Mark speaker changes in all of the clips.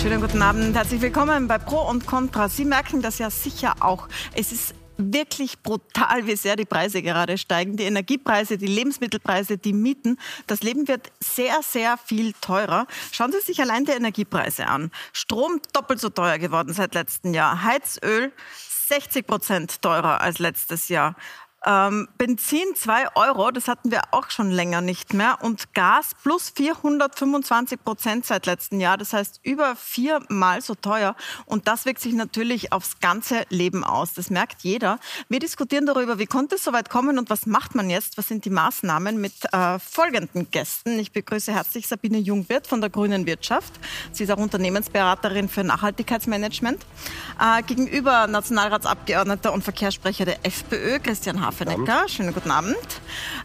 Speaker 1: Schönen guten Abend, herzlich willkommen bei Pro und Contra. Sie merken das ja sicher auch. Es ist wirklich brutal, wie sehr die Preise gerade steigen. Die Energiepreise, die Lebensmittelpreise, die Mieten. Das Leben wird sehr, sehr viel teurer. Schauen Sie sich allein die Energiepreise an. Strom doppelt so teuer geworden seit letztem Jahr. Heizöl 60 Prozent teurer als letztes Jahr. Ähm, Benzin 2 Euro, das hatten wir auch schon länger nicht mehr. Und Gas plus 425 Prozent seit letztem Jahr. Das heißt über viermal so teuer. Und das wirkt sich natürlich aufs ganze Leben aus. Das merkt jeder. Wir diskutieren darüber, wie konnte es so weit kommen und was macht man jetzt? Was sind die Maßnahmen mit äh, folgenden Gästen? Ich begrüße herzlich Sabine Jungwirth von der Grünen Wirtschaft. Sie ist auch Unternehmensberaterin für Nachhaltigkeitsmanagement. Äh, gegenüber Nationalratsabgeordneter und Verkehrssprecher der FPÖ, Christian Hahn. Hafenecker. Schönen guten Abend.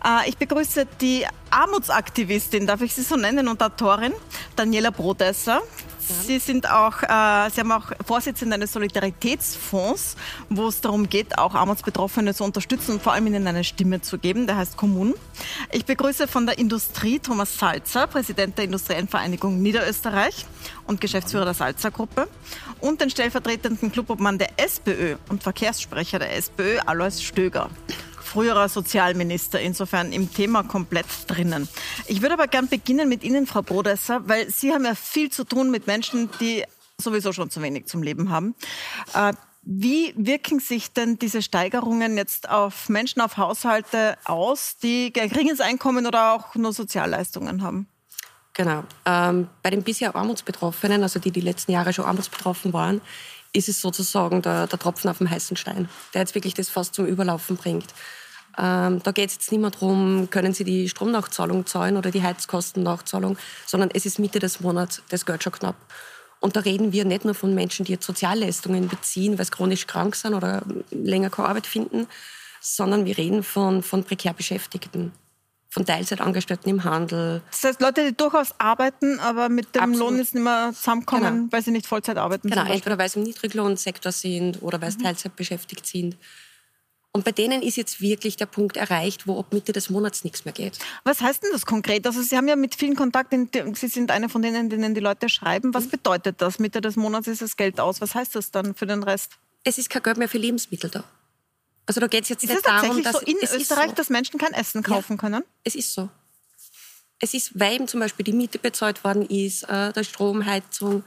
Speaker 1: Äh, ich begrüße die Armutsaktivistin, darf ich Sie so nennen, und Autorin Daniela Brodesser. Sie sind auch, äh, Sie haben auch Vorsitzende eines Solidaritätsfonds, wo es darum geht, auch Armutsbetroffene zu unterstützen und vor allem ihnen eine Stimme zu geben. Der heißt Kommun. Ich begrüße von der Industrie Thomas Salzer, Präsident der Industriellen Vereinigung Niederösterreich und Geschäftsführer der Salzer Gruppe und den stellvertretenden Clubobmann der SPÖ und Verkehrssprecher der SPÖ, Alois Stöger früherer Sozialminister, insofern im Thema komplett drinnen. Ich würde aber gern beginnen mit Ihnen, Frau Brodesser, weil Sie haben ja viel zu tun mit Menschen, die sowieso schon zu wenig zum Leben haben. Äh, wie wirken sich denn diese Steigerungen jetzt auf Menschen, auf Haushalte aus, die geringes Einkommen oder auch nur Sozialleistungen haben?
Speaker 2: Genau. Ähm, bei den bisher Armutsbetroffenen, also die die letzten Jahre schon armutsbetroffen waren, ist es sozusagen der, der Tropfen auf dem heißen Stein, der jetzt wirklich das fast zum Überlaufen bringt. Ähm, da geht es jetzt nicht mehr darum, können Sie die Stromnachzahlung zahlen oder die Heizkostennachzahlung, sondern es ist Mitte des Monats das Geld schon knapp. Und da reden wir nicht nur von Menschen, die jetzt Sozialleistungen beziehen, weil sie chronisch krank sind oder länger keine Arbeit finden, sondern wir reden von, von prekär Beschäftigten, von Teilzeitangestellten im Handel.
Speaker 1: Das heißt, Leute, die durchaus arbeiten, aber mit dem Absolut. Lohn jetzt nicht mehr zusammenkommen, genau. weil sie nicht Vollzeit arbeiten.
Speaker 2: Genau, entweder weil sie im Niedriglohnsektor sind oder weil sie mhm. Teilzeit beschäftigt sind. Und bei denen ist jetzt wirklich der Punkt erreicht, wo ab Mitte des Monats nichts mehr geht.
Speaker 1: Was heißt denn das konkret? Also Sie haben ja mit vielen Kontakten, Sie sind eine von denen, denen die Leute schreiben. Was mhm. bedeutet das? Mitte des Monats ist das Geld aus. Was heißt das dann für den Rest?
Speaker 2: Es ist kein Geld mehr für Lebensmittel da. Also da geht es jetzt
Speaker 1: ist
Speaker 2: nicht
Speaker 1: darum, dass so in Österreich, so. dass Menschen kein Essen kaufen ja, können.
Speaker 2: Es ist so. Es ist, weil eben zum Beispiel die Miete bezahlt worden ist, äh, der Stromheizung,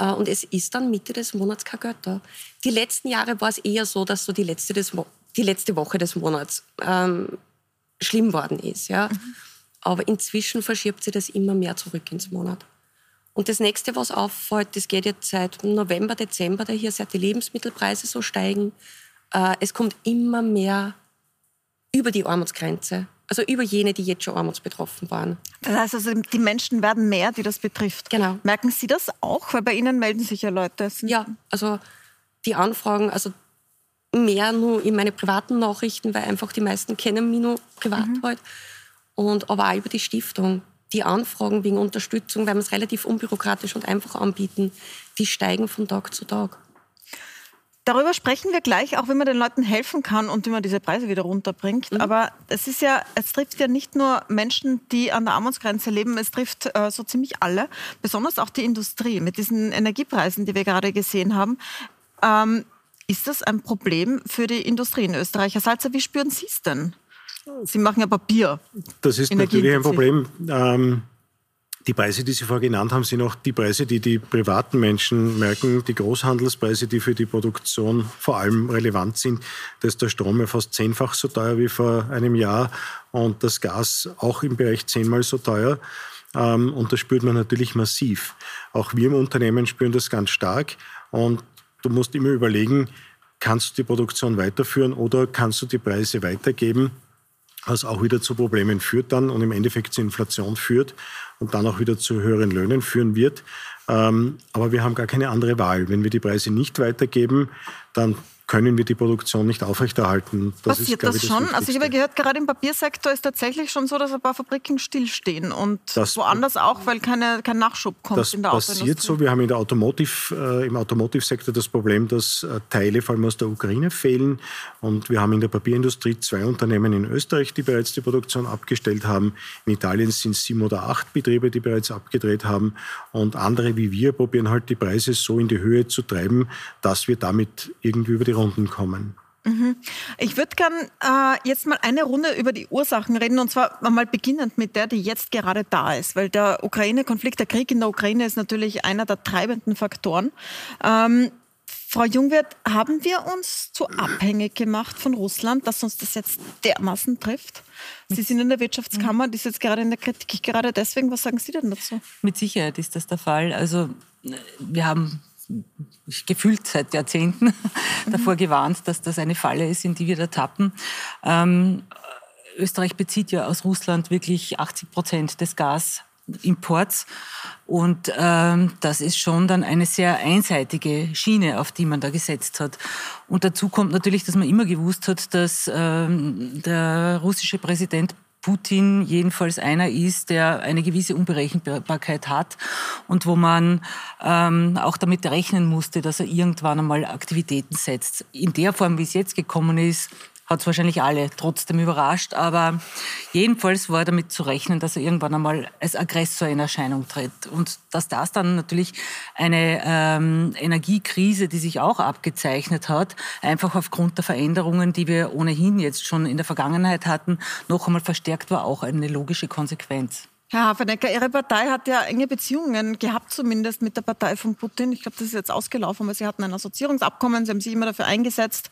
Speaker 2: äh, und es ist dann Mitte des Monats kein Geld da. Die letzten Jahre war es eher so, dass so die letzte des die letzte Woche des Monats ähm, schlimm worden ist. Ja? Mhm. Aber inzwischen verschiebt sich das immer mehr zurück ins Monat. Und das nächste, was auffällt, das geht jetzt seit November, Dezember daher, seit die Lebensmittelpreise so steigen. Äh, es kommt immer mehr über die Armutsgrenze. Also über jene, die jetzt schon armutsbetroffen waren.
Speaker 1: Das heißt also, die Menschen werden mehr, die das betrifft.
Speaker 2: Genau.
Speaker 1: Merken Sie das auch? Weil bei Ihnen melden sich ja Leute.
Speaker 2: Ja, also die Anfragen, also mehr nur in meine privaten Nachrichten, weil einfach die meisten kennen mich nur privat mhm. halt. Und aber auch über die Stiftung. Die Anfragen wegen Unterstützung, weil wir es relativ unbürokratisch und einfach anbieten, die steigen von Tag zu Tag.
Speaker 1: Darüber sprechen wir gleich, auch wenn man den Leuten helfen kann und wie man diese Preise wieder runterbringt. Mhm. Aber es ist ja, es trifft ja nicht nur Menschen, die an der Armutsgrenze leben, es trifft äh, so ziemlich alle, besonders auch die Industrie mit diesen Energiepreisen, die wir gerade gesehen haben. Ähm, ist das ein Problem für die Industrie in Österreich? Herr Salzer, wie spüren Sie es denn? Sie machen ja Papier.
Speaker 3: Das ist natürlich ein Problem. Ähm, die Preise, die Sie vorher genannt haben, sind auch die Preise, die die privaten Menschen merken, die Großhandelspreise, die für die Produktion vor allem relevant sind. Da ist der Strom ja fast zehnfach so teuer wie vor einem Jahr und das Gas auch im Bereich zehnmal so teuer. Ähm, und das spürt man natürlich massiv. Auch wir im Unternehmen spüren das ganz stark. Und Du musst immer überlegen, kannst du die Produktion weiterführen oder kannst du die Preise weitergeben, was auch wieder zu Problemen führt dann und im Endeffekt zur Inflation führt und dann auch wieder zu höheren Löhnen führen wird. Ähm, aber wir haben gar keine andere Wahl. Wenn wir die Preise nicht weitergeben, dann können wir die Produktion nicht aufrechterhalten.
Speaker 1: Das Passiert ist, das ich, schon? Das also ich habe gehört, gerade im Papiersektor ist tatsächlich schon so, dass ein paar Fabriken stillstehen und das, woanders auch, weil keine, kein Nachschub kommt
Speaker 3: das in der Das passiert so. Wir haben in der Automotive, äh, im Automotive-Sektor das Problem, dass äh, Teile vor allem aus der Ukraine fehlen und wir haben in der Papierindustrie zwei Unternehmen in Österreich, die bereits die Produktion abgestellt haben. In Italien sind es sieben oder acht Betriebe, die bereits abgedreht haben und andere wie wir probieren halt die Preise so in die Höhe zu treiben, dass wir damit irgendwie über die Runden kommen.
Speaker 1: Mhm. Ich würde gern äh, jetzt mal eine Runde über die Ursachen reden und zwar mal beginnend mit der, die jetzt gerade da ist, weil der Ukraine-Konflikt, der Krieg in der Ukraine ist natürlich einer der treibenden Faktoren. Ähm, Frau Jungwirth, haben wir uns zu abhängig gemacht von Russland, dass uns das jetzt dermaßen trifft? Sie sind in der Wirtschaftskammer, die ist jetzt gerade in der Kritik. Gerade deswegen, was sagen Sie denn dazu?
Speaker 4: Mit Sicherheit ist das der Fall. Also wir haben gefühlt seit Jahrzehnten mhm. davor gewarnt, dass das eine Falle ist, in die wir da tappen. Ähm, Österreich bezieht ja aus Russland wirklich 80 Prozent des Gasimports. Und ähm, das ist schon dann eine sehr einseitige Schiene, auf die man da gesetzt hat. Und dazu kommt natürlich, dass man immer gewusst hat, dass ähm, der russische Präsident Putin jedenfalls einer ist, der eine gewisse Unberechenbarkeit hat und wo man ähm, auch damit rechnen musste, dass er irgendwann einmal Aktivitäten setzt. In der Form, wie es jetzt gekommen ist, hat es wahrscheinlich alle trotzdem überrascht, aber jedenfalls war damit zu rechnen, dass er irgendwann einmal als Aggressor in Erscheinung tritt. Und dass das dann natürlich eine ähm, Energiekrise, die sich auch abgezeichnet hat, einfach aufgrund der Veränderungen, die wir ohnehin jetzt schon in der Vergangenheit hatten, noch einmal verstärkt war, auch eine logische Konsequenz.
Speaker 1: Herr Hafenecker, Ihre Partei hat ja enge Beziehungen gehabt, zumindest mit der Partei von Putin. Ich glaube, das ist jetzt ausgelaufen, weil Sie hatten ein Assoziierungsabkommen. Sie haben sich immer dafür eingesetzt,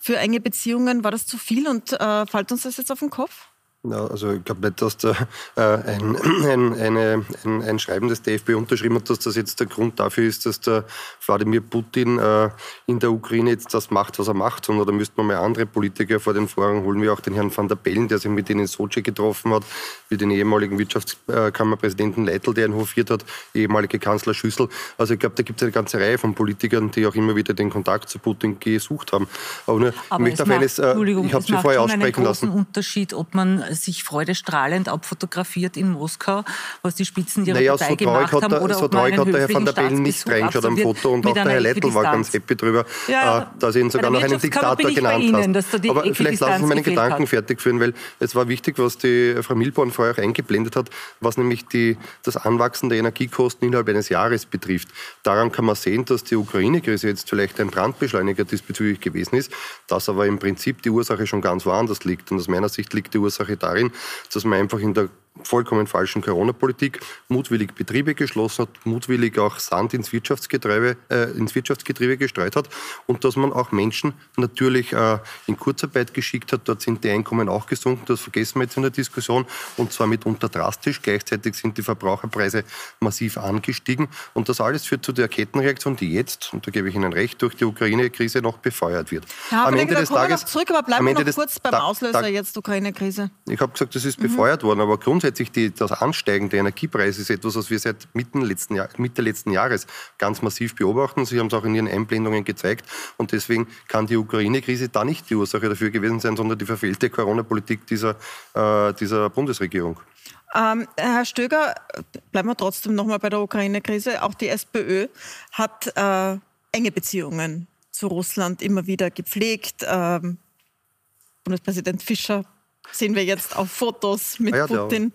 Speaker 1: für enge Beziehungen. War das zu viel und äh, fällt uns das jetzt auf den Kopf?
Speaker 5: Ja, also ich glaube nicht, dass da äh, ein, ein, eine, ein, ein, Schreiben des DFB unterschrieben hat, dass das jetzt der Grund dafür ist, dass der Wladimir Putin äh, in der Ukraine jetzt das macht, was er macht, sondern da müsste man mal andere Politiker vor den Vorhang holen, wie auch den Herrn van der Bellen, der sich mit denen in Sochi getroffen hat, wie den ehemaligen Wirtschaftskammerpräsidenten Leitl, der ihn hofiert hat, ehemalige Kanzler Schüssel. Also ich glaube, da gibt es eine ganze Reihe von Politikern, die auch immer wieder den Kontakt zu Putin gesucht haben.
Speaker 4: Aber, nur, Aber ich möchte auf eines, äh, ich habe Sie vorher aussprechen lassen. Unterschied, ob man sich freudestrahlend abfotografiert in Moskau, was die Spitzen ihrer naja, Partei so gemacht haben, oder so man einen
Speaker 5: der Herr van der Bellen nicht reingeschaut am Foto und auch der Herr Leitl war ganz happy drüber, ja, äh, dass er ihn sogar noch einen Diktator genannt Ihnen, hat. Aber vielleicht lassen Sie meine Gedanken hat. fertig führen, weil es war wichtig, was die Frau Milborn vorher auch eingeblendet hat, was nämlich die, das Anwachsen der Energiekosten innerhalb eines Jahres betrifft. Daran kann man sehen, dass die Ukraine-Krise jetzt vielleicht ein Brandbeschleuniger diesbezüglich gewesen ist, dass aber im Prinzip die Ursache schon ganz woanders liegt. Und aus meiner Sicht liegt die Ursache darin, dass man einfach in der vollkommen falschen Corona-Politik mutwillig Betriebe geschlossen hat, mutwillig auch Sand ins Wirtschaftsgetriebe, äh, ins Wirtschaftsgetriebe gestreut hat und dass man auch Menschen natürlich äh, in Kurzarbeit geschickt hat. Dort sind die Einkommen auch gesunken, das vergessen wir jetzt in der Diskussion und zwar mitunter drastisch. Gleichzeitig sind die Verbraucherpreise massiv angestiegen und das alles führt zu der Kettenreaktion, die jetzt, und da gebe ich Ihnen recht, durch die Ukraine-Krise noch befeuert wird.
Speaker 1: Ja, am Ende des Tages... Zurück, aber bleiben wir noch kurz beim Auslöser jetzt Ukraine-Krise.
Speaker 5: Ich habe gesagt, das ist befeuert mhm. worden, aber grundsätzlich grundsätzlich die, das Ansteigen der Energiepreise ist etwas, was wir seit Mitte letzten, Jahr, Mitte letzten Jahres ganz massiv beobachten. Sie haben es auch in Ihren Einblendungen gezeigt. Und deswegen kann die Ukraine-Krise da nicht die Ursache dafür gewesen sein, sondern die verfehlte Corona-Politik dieser, äh, dieser Bundesregierung.
Speaker 1: Ähm, Herr Stöger, bleiben wir trotzdem nochmal bei der Ukraine-Krise. Auch die SPÖ hat äh, enge Beziehungen zu Russland immer wieder gepflegt. Ähm, Bundespräsident Fischer sehen wir jetzt auf Fotos mit ah ja, Putin.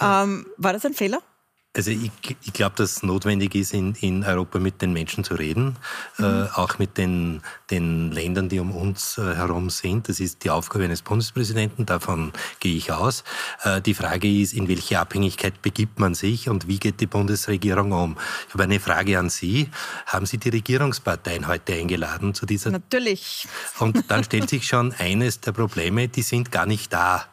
Speaker 1: Ähm, war das ein Fehler?
Speaker 6: Also ich, ich glaube, dass es notwendig ist, in, in Europa mit den Menschen zu reden, mhm. äh, auch mit den, den Ländern, die um uns äh, herum sind. Das ist die Aufgabe eines Bundespräsidenten, davon gehe ich aus. Äh, die Frage ist, in welche Abhängigkeit begibt man sich und wie geht die Bundesregierung um? Ich habe eine Frage an Sie. Haben Sie die Regierungsparteien heute eingeladen zu dieser?
Speaker 1: Natürlich.
Speaker 6: Und dann stellt sich schon eines der Probleme, die sind gar nicht da.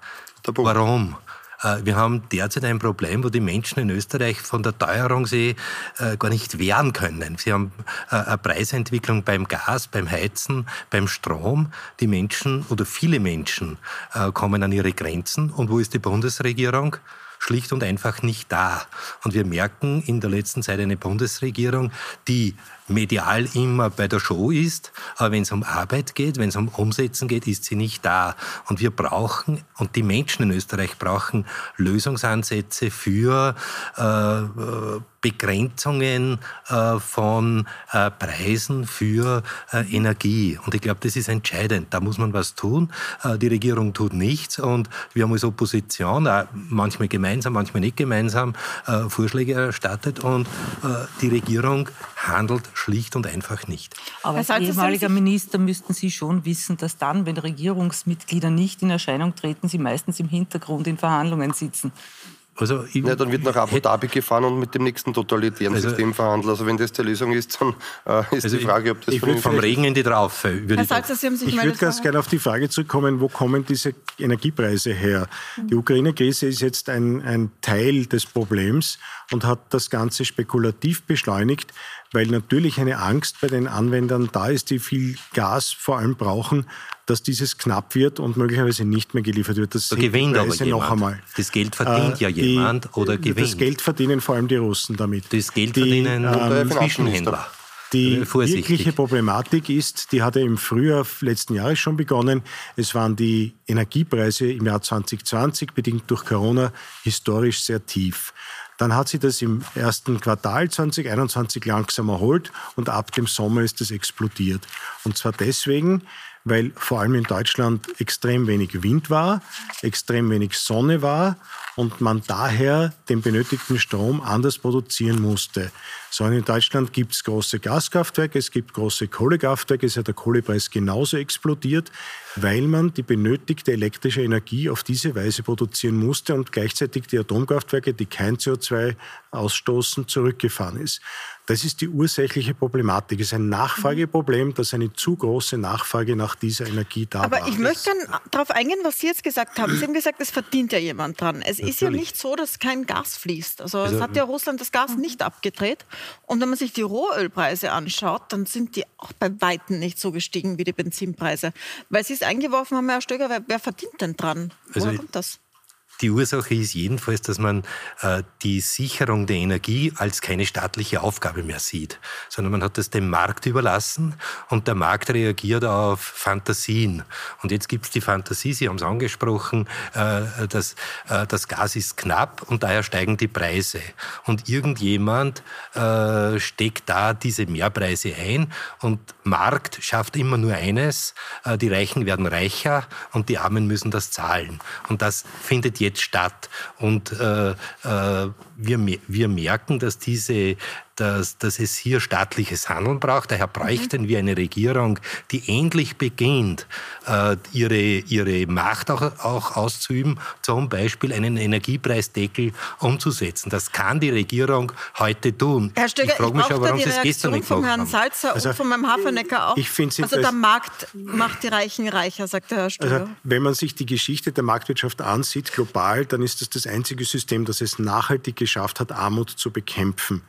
Speaker 6: Warum? Äh, wir haben derzeit ein Problem, wo die Menschen in Österreich von der Teuerung sie äh, gar nicht wehren können. Sie haben äh, eine Preisentwicklung beim Gas, beim Heizen, beim Strom. Die Menschen oder viele Menschen kommen an ihre Grenzen. Und wo ist die Bundesregierung? Schlicht und einfach nicht da. Und wir merken in der letzten Zeit eine Bundesregierung, die medial immer bei der Show ist, aber wenn es um Arbeit geht, wenn es um Umsetzen geht, ist sie nicht da. Und wir brauchen, und die Menschen in Österreich brauchen Lösungsansätze für äh, Begrenzungen äh, von äh, Preisen für äh, Energie. Und ich glaube, das ist entscheidend. Da muss man was tun. Die Regierung tut nichts und wir haben als Opposition, manchmal gemeinsam, manchmal nicht gemeinsam, Vorschläge erstattet und die Regierung handelt schlicht und einfach nicht.
Speaker 4: Aber als ehemaliger Minister müssten Sie schon wissen, dass dann, wenn Regierungsmitglieder nicht in Erscheinung treten, sie meistens im Hintergrund in Verhandlungen sitzen.
Speaker 5: Also ja, dann wird nach Abu Dhabi gefahren und mit dem nächsten totalitären also, System verhandelt. Also wenn das die Lösung ist, dann äh, ist also die Frage, ob das
Speaker 6: ich würde vom Regen in die Traufe.
Speaker 3: Würde Herr ich ich würde ganz gerne auf die Frage zurückkommen, wo kommen diese Energiepreise her? Die Ukraine-Krise ist jetzt ein, ein Teil des Problems und hat das Ganze spekulativ beschleunigt, weil natürlich eine Angst bei den Anwendern da ist, die viel Gas vor allem brauchen, dass dieses knapp wird und möglicherweise nicht mehr geliefert wird.
Speaker 6: Das da gewinnt aber jemand. noch einmal. Das Geld verdient äh, ja jemand die, oder gewinnt.
Speaker 3: Das Geld verdienen vor allem die Russen damit.
Speaker 6: Das Geld die, verdienen ähm, Zwischenhändler.
Speaker 3: Die wirkliche Problematik ist, die hatte im Frühjahr letzten Jahres schon begonnen. Es waren die Energiepreise im Jahr 2020, bedingt durch Corona, historisch sehr tief. Dann hat sich das im ersten Quartal 2021 langsam erholt und ab dem Sommer ist es explodiert. Und zwar deswegen, weil vor allem in Deutschland extrem wenig Wind war, extrem wenig Sonne war und man daher den benötigten Strom anders produzieren musste. So in Deutschland gibt es große Gaskraftwerke, es gibt große Kohlekraftwerke, es hat der Kohlepreis genauso explodiert, weil man die benötigte elektrische Energie auf diese Weise produzieren musste und gleichzeitig die Atomkraftwerke, die kein CO2 ausstoßen, zurückgefahren ist. Das ist die ursächliche Problematik. Es ist ein Nachfrageproblem, dass eine zu große Nachfrage nach dieser Energie da
Speaker 1: Aber
Speaker 3: war.
Speaker 1: Aber ich möchte dann darauf eingehen, was Sie jetzt gesagt haben. Sie haben gesagt, es verdient ja jemand dran. Es Natürlich. ist ja nicht so, dass kein Gas fließt. Also, also es hat ja Russland das Gas nicht abgedreht. Und wenn man sich die Rohölpreise anschaut, dann sind die auch bei Weitem nicht so gestiegen wie die Benzinpreise. Weil Sie es eingeworfen haben, Herr Stöger, wer, wer verdient denn dran? Woher also kommt das?
Speaker 6: Die Ursache ist jedenfalls, dass man äh, die Sicherung der Energie als keine staatliche Aufgabe mehr sieht, sondern man hat das dem Markt überlassen und der Markt reagiert auf Fantasien. Und jetzt gibt es die Fantasie, Sie haben es angesprochen, äh, dass äh, das Gas ist knapp und daher steigen die Preise. Und irgendjemand äh, steckt da diese Mehrpreise ein und Markt schafft immer nur eines, äh, die Reichen werden reicher und die Armen müssen das zahlen. Und das findet jetzt jetzt statt. Und äh, äh, wir, wir merken, dass diese dass, dass es hier staatliches Handeln braucht. Daher bräuchten mhm. wir eine Regierung, die endlich beginnt, äh, ihre, ihre Macht auch, auch auszuüben, zum Beispiel einen Energiepreisdeckel umzusetzen. Das kann die Regierung heute tun.
Speaker 1: Herr Stöger, ich frage mich aber, warum Sie es gestern nicht gemacht Herrn Salzer also, und von meinem Hafernecker auch.
Speaker 3: Ich also
Speaker 1: der Markt macht die Reichen reicher, sagt der Herr Stöger. Also,
Speaker 3: wenn man sich die Geschichte der Marktwirtschaft ansieht, global, dann ist das das einzige System, das es nachhaltig geschafft hat, Armut zu bekämpfen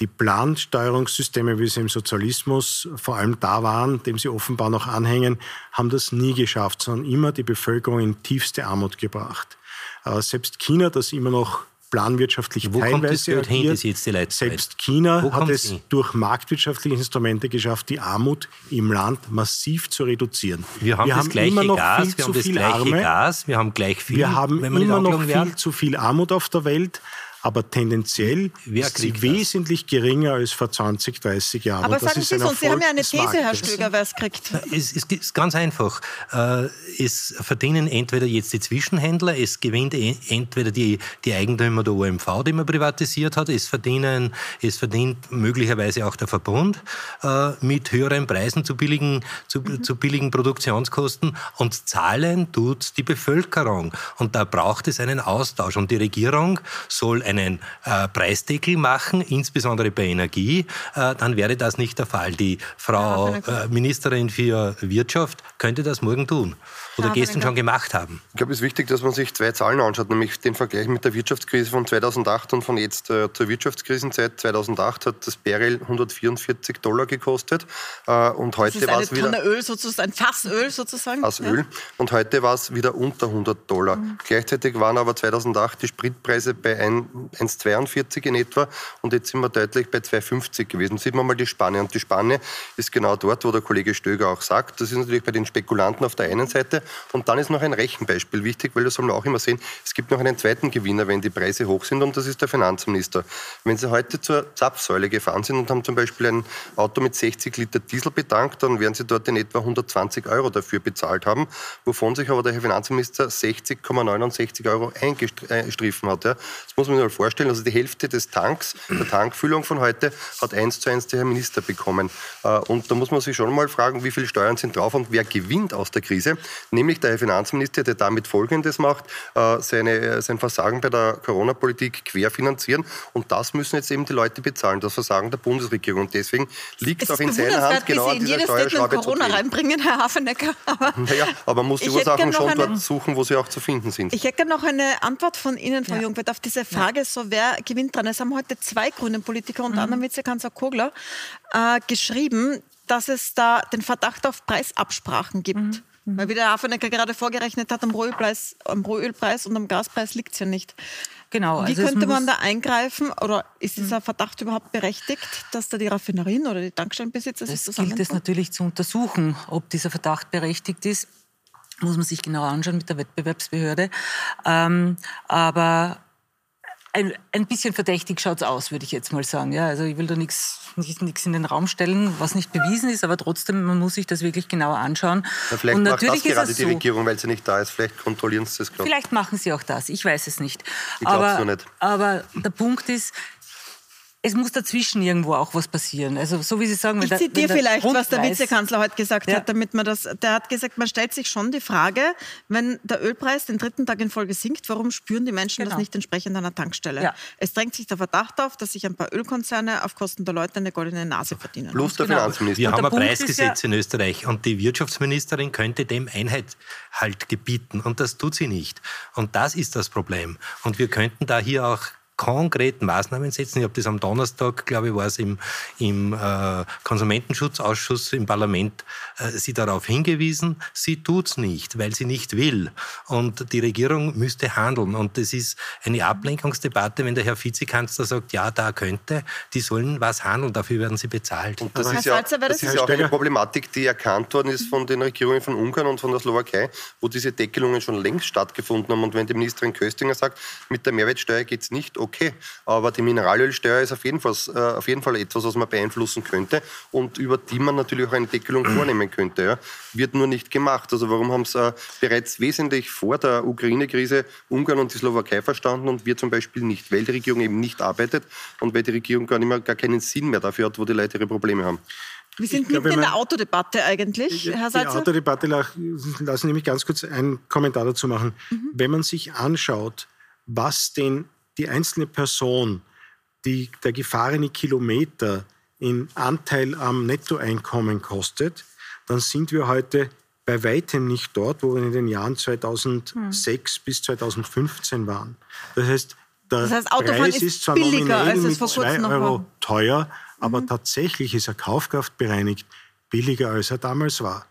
Speaker 3: die Plansteuerungssysteme, wie sie im Sozialismus vor allem da waren, dem sie offenbar noch anhängen, haben das nie geschafft, sondern immer die Bevölkerung in tiefste Armut gebracht. Äh, selbst China, das immer noch planwirtschaftlich
Speaker 6: Wo
Speaker 3: teilweise
Speaker 6: kommt agiert, hin,
Speaker 3: selbst China Wo hat es hin? durch marktwirtschaftliche Instrumente geschafft, die Armut im Land massiv zu reduzieren.
Speaker 6: Wir haben, wir haben immer noch Gas, viel zu viel Arme. Gas, wir haben gleich viel.
Speaker 3: Wir haben immer noch viel zu viel Armut auf der Welt aber tendenziell ist sie wesentlich geringer als vor 20, 30 Jahren.
Speaker 1: Aber sagen Sie es uns, Sie haben ja eine These, Herr Stöger, wer es kriegt.
Speaker 6: Es ist ganz einfach. Äh, es verdienen entweder jetzt die Zwischenhändler, es gewinnt entweder die, die Eigentümer der OMV, die man privatisiert hat, es, verdienen, es verdient möglicherweise auch der Verbund äh, mit höheren Preisen zu billigen, zu, mhm. zu billigen Produktionskosten und zahlen tut die Bevölkerung. Und da braucht es einen Austausch. Und die Regierung soll einen äh, Preisdeckel machen, insbesondere bei Energie, äh, dann wäre das nicht der Fall. Die Frau äh, Ministerin für Wirtschaft könnte das morgen tun oder gestern schon gemacht haben.
Speaker 5: Ich glaube, es ist wichtig, dass man sich zwei Zahlen anschaut, nämlich den Vergleich mit der Wirtschaftskrise von 2008 und von jetzt äh, zur Wirtschaftskrisenzeit. 2008 hat das Barrel 144 Dollar gekostet äh, und heute war es wieder...
Speaker 1: Tonne Öl sozusagen, ein Fassöl sozusagen.
Speaker 5: Fassöl. Ja. Und heute war es wieder unter 100 Dollar. Mhm. Gleichzeitig waren aber 2008 die Spritpreise bei 1 1,42 in etwa und jetzt sind wir deutlich bei 2,50 gewesen. Sieht man mal die Spanne. Und die Spanne ist genau dort, wo der Kollege Stöger auch sagt. Das ist natürlich bei den Spekulanten auf der einen Seite. Und dann ist noch ein Rechenbeispiel wichtig, weil das soll man auch immer sehen. Es gibt noch einen zweiten Gewinner, wenn die Preise hoch sind und das ist der Finanzminister. Wenn Sie heute zur Zapfsäule gefahren sind und haben zum Beispiel ein Auto mit 60 Liter Diesel betankt, dann werden Sie dort in etwa 120 Euro dafür bezahlt haben, wovon sich aber der Herr Finanzminister 60,69 Euro eingestriffen hat. Ja. Das muss man sich mal vorstellen. Also die Hälfte des Tanks, der Tankfüllung von heute, hat eins zu eins der Herr Minister bekommen. Äh, und da muss man sich schon mal fragen, wie viele Steuern sind drauf und wer gewinnt aus der Krise. Nämlich der Herr Finanzminister, der damit Folgendes macht, äh, seine, sein Versagen bei der Corona-Politik querfinanzieren. Und das müssen jetzt eben die Leute bezahlen, das Versagen der Bundesregierung. Und deswegen liegt es auch in seiner Hand, genau an dieser Steuerschraube
Speaker 1: Corona zu reinbringen, Herr Hafenecker.
Speaker 5: Aber, naja, aber man muss die Ursachen schon dort suchen, wo sie auch zu finden sind.
Speaker 1: Ich hätte noch eine Antwort von Ihnen, Frau ja. Jungwirth, auf diese Frage, so wer gewinnt dran. Es haben heute zwei grüne Politiker, unter mhm. anderem Vizekanzler Kogler, äh, geschrieben, dass es da den Verdacht auf Preisabsprachen gibt. Mhm. Mhm. Weil wie der Hafenecker gerade vorgerechnet hat, am Rohölpreis, am Rohölpreis und am Gaspreis liegt es ja nicht. Genau. Wie also könnte man da eingreifen oder ist dieser mhm. Verdacht überhaupt berechtigt, dass da die Raffinerien oder die Tankstellenbesitzer
Speaker 4: das sich Das gilt es natürlich zu untersuchen, ob dieser Verdacht berechtigt ist. Muss man sich genau anschauen mit der Wettbewerbsbehörde. Ähm, aber ein, ein bisschen verdächtig schaut es aus, würde ich jetzt mal sagen. Ja, also ich will da nichts in den Raum stellen, was nicht bewiesen ist, aber trotzdem, man muss sich das wirklich genauer anschauen.
Speaker 5: Ja, vielleicht Und macht das gerade die Regierung, weil sie nicht da ist. Vielleicht kontrollieren sie das
Speaker 4: gerade. Vielleicht machen sie auch das, ich weiß es nicht. Ich glaube es nur nicht. Aber der Punkt ist, es muss dazwischen irgendwo auch was passieren. Also so wie Sie sagen,
Speaker 1: ich zitiere vielleicht, was der Vizekanzler heute gesagt ja. hat, damit man das. Der hat gesagt, man stellt sich schon die Frage, wenn der Ölpreis den dritten Tag in Folge sinkt, warum spüren die Menschen genau. das nicht entsprechend an der Tankstelle? Ja. Es drängt sich der Verdacht auf, dass sich ein paar Ölkonzerne auf Kosten der Leute eine goldene Nase verdienen.
Speaker 6: Plus der genau. Finanzminister. Wir haben ein Preisgesetz ja in Österreich und die Wirtschaftsministerin könnte dem Einheit halt gebieten und das tut sie nicht. Und das ist das Problem. Und wir könnten da hier auch konkreten Maßnahmen setzen. Ich habe das am Donnerstag, glaube ich, war es im, im äh, Konsumentenschutzausschuss im Parlament, äh, sie darauf hingewiesen. Sie tut es nicht, weil sie nicht will. Und die Regierung müsste handeln. Und das ist eine Ablenkungsdebatte, wenn der Herr Vizekanzler sagt, ja, da könnte, die sollen was handeln, dafür werden sie bezahlt.
Speaker 5: Und das ist ja, das ist ja auch eine Problematik, die erkannt worden ist von den Regierungen von Ungarn und von der Slowakei, wo diese Deckelungen schon längst stattgefunden haben. Und wenn die Ministerin Köstinger sagt, mit der Mehrwertsteuer geht es nicht, okay. Aber die Mineralölsteuer ist auf jeden, Fall, äh, auf jeden Fall etwas, was man beeinflussen könnte und über die man natürlich auch eine Deckelung vornehmen könnte. Ja. Wird nur nicht gemacht. Also warum haben es äh, bereits wesentlich vor der Ukraine-Krise Ungarn und die Slowakei verstanden und wir zum Beispiel nicht? Weil die Regierung eben nicht arbeitet und weil die Regierung gar, nicht mehr, gar keinen Sinn mehr dafür hat, wo die Leute ihre Probleme haben.
Speaker 1: Wir sind mitten in der Autodebatte eigentlich, Herr Salzer.
Speaker 3: Die Autodebatte, lassen Sie mich ganz kurz einen Kommentar dazu machen. Mhm. Wenn man sich anschaut, was den die einzelne Person, die, der gefahrene Kilometer in Anteil am Nettoeinkommen kostet, dann sind wir heute bei weitem nicht dort, wo wir in den Jahren 2006 hm. bis 2015 waren. Das heißt, der das heißt, Preis ist, ist zwar nominell mit 2 Euro teuer, aber mhm. tatsächlich ist er kaufkraftbereinigt billiger, als er damals war.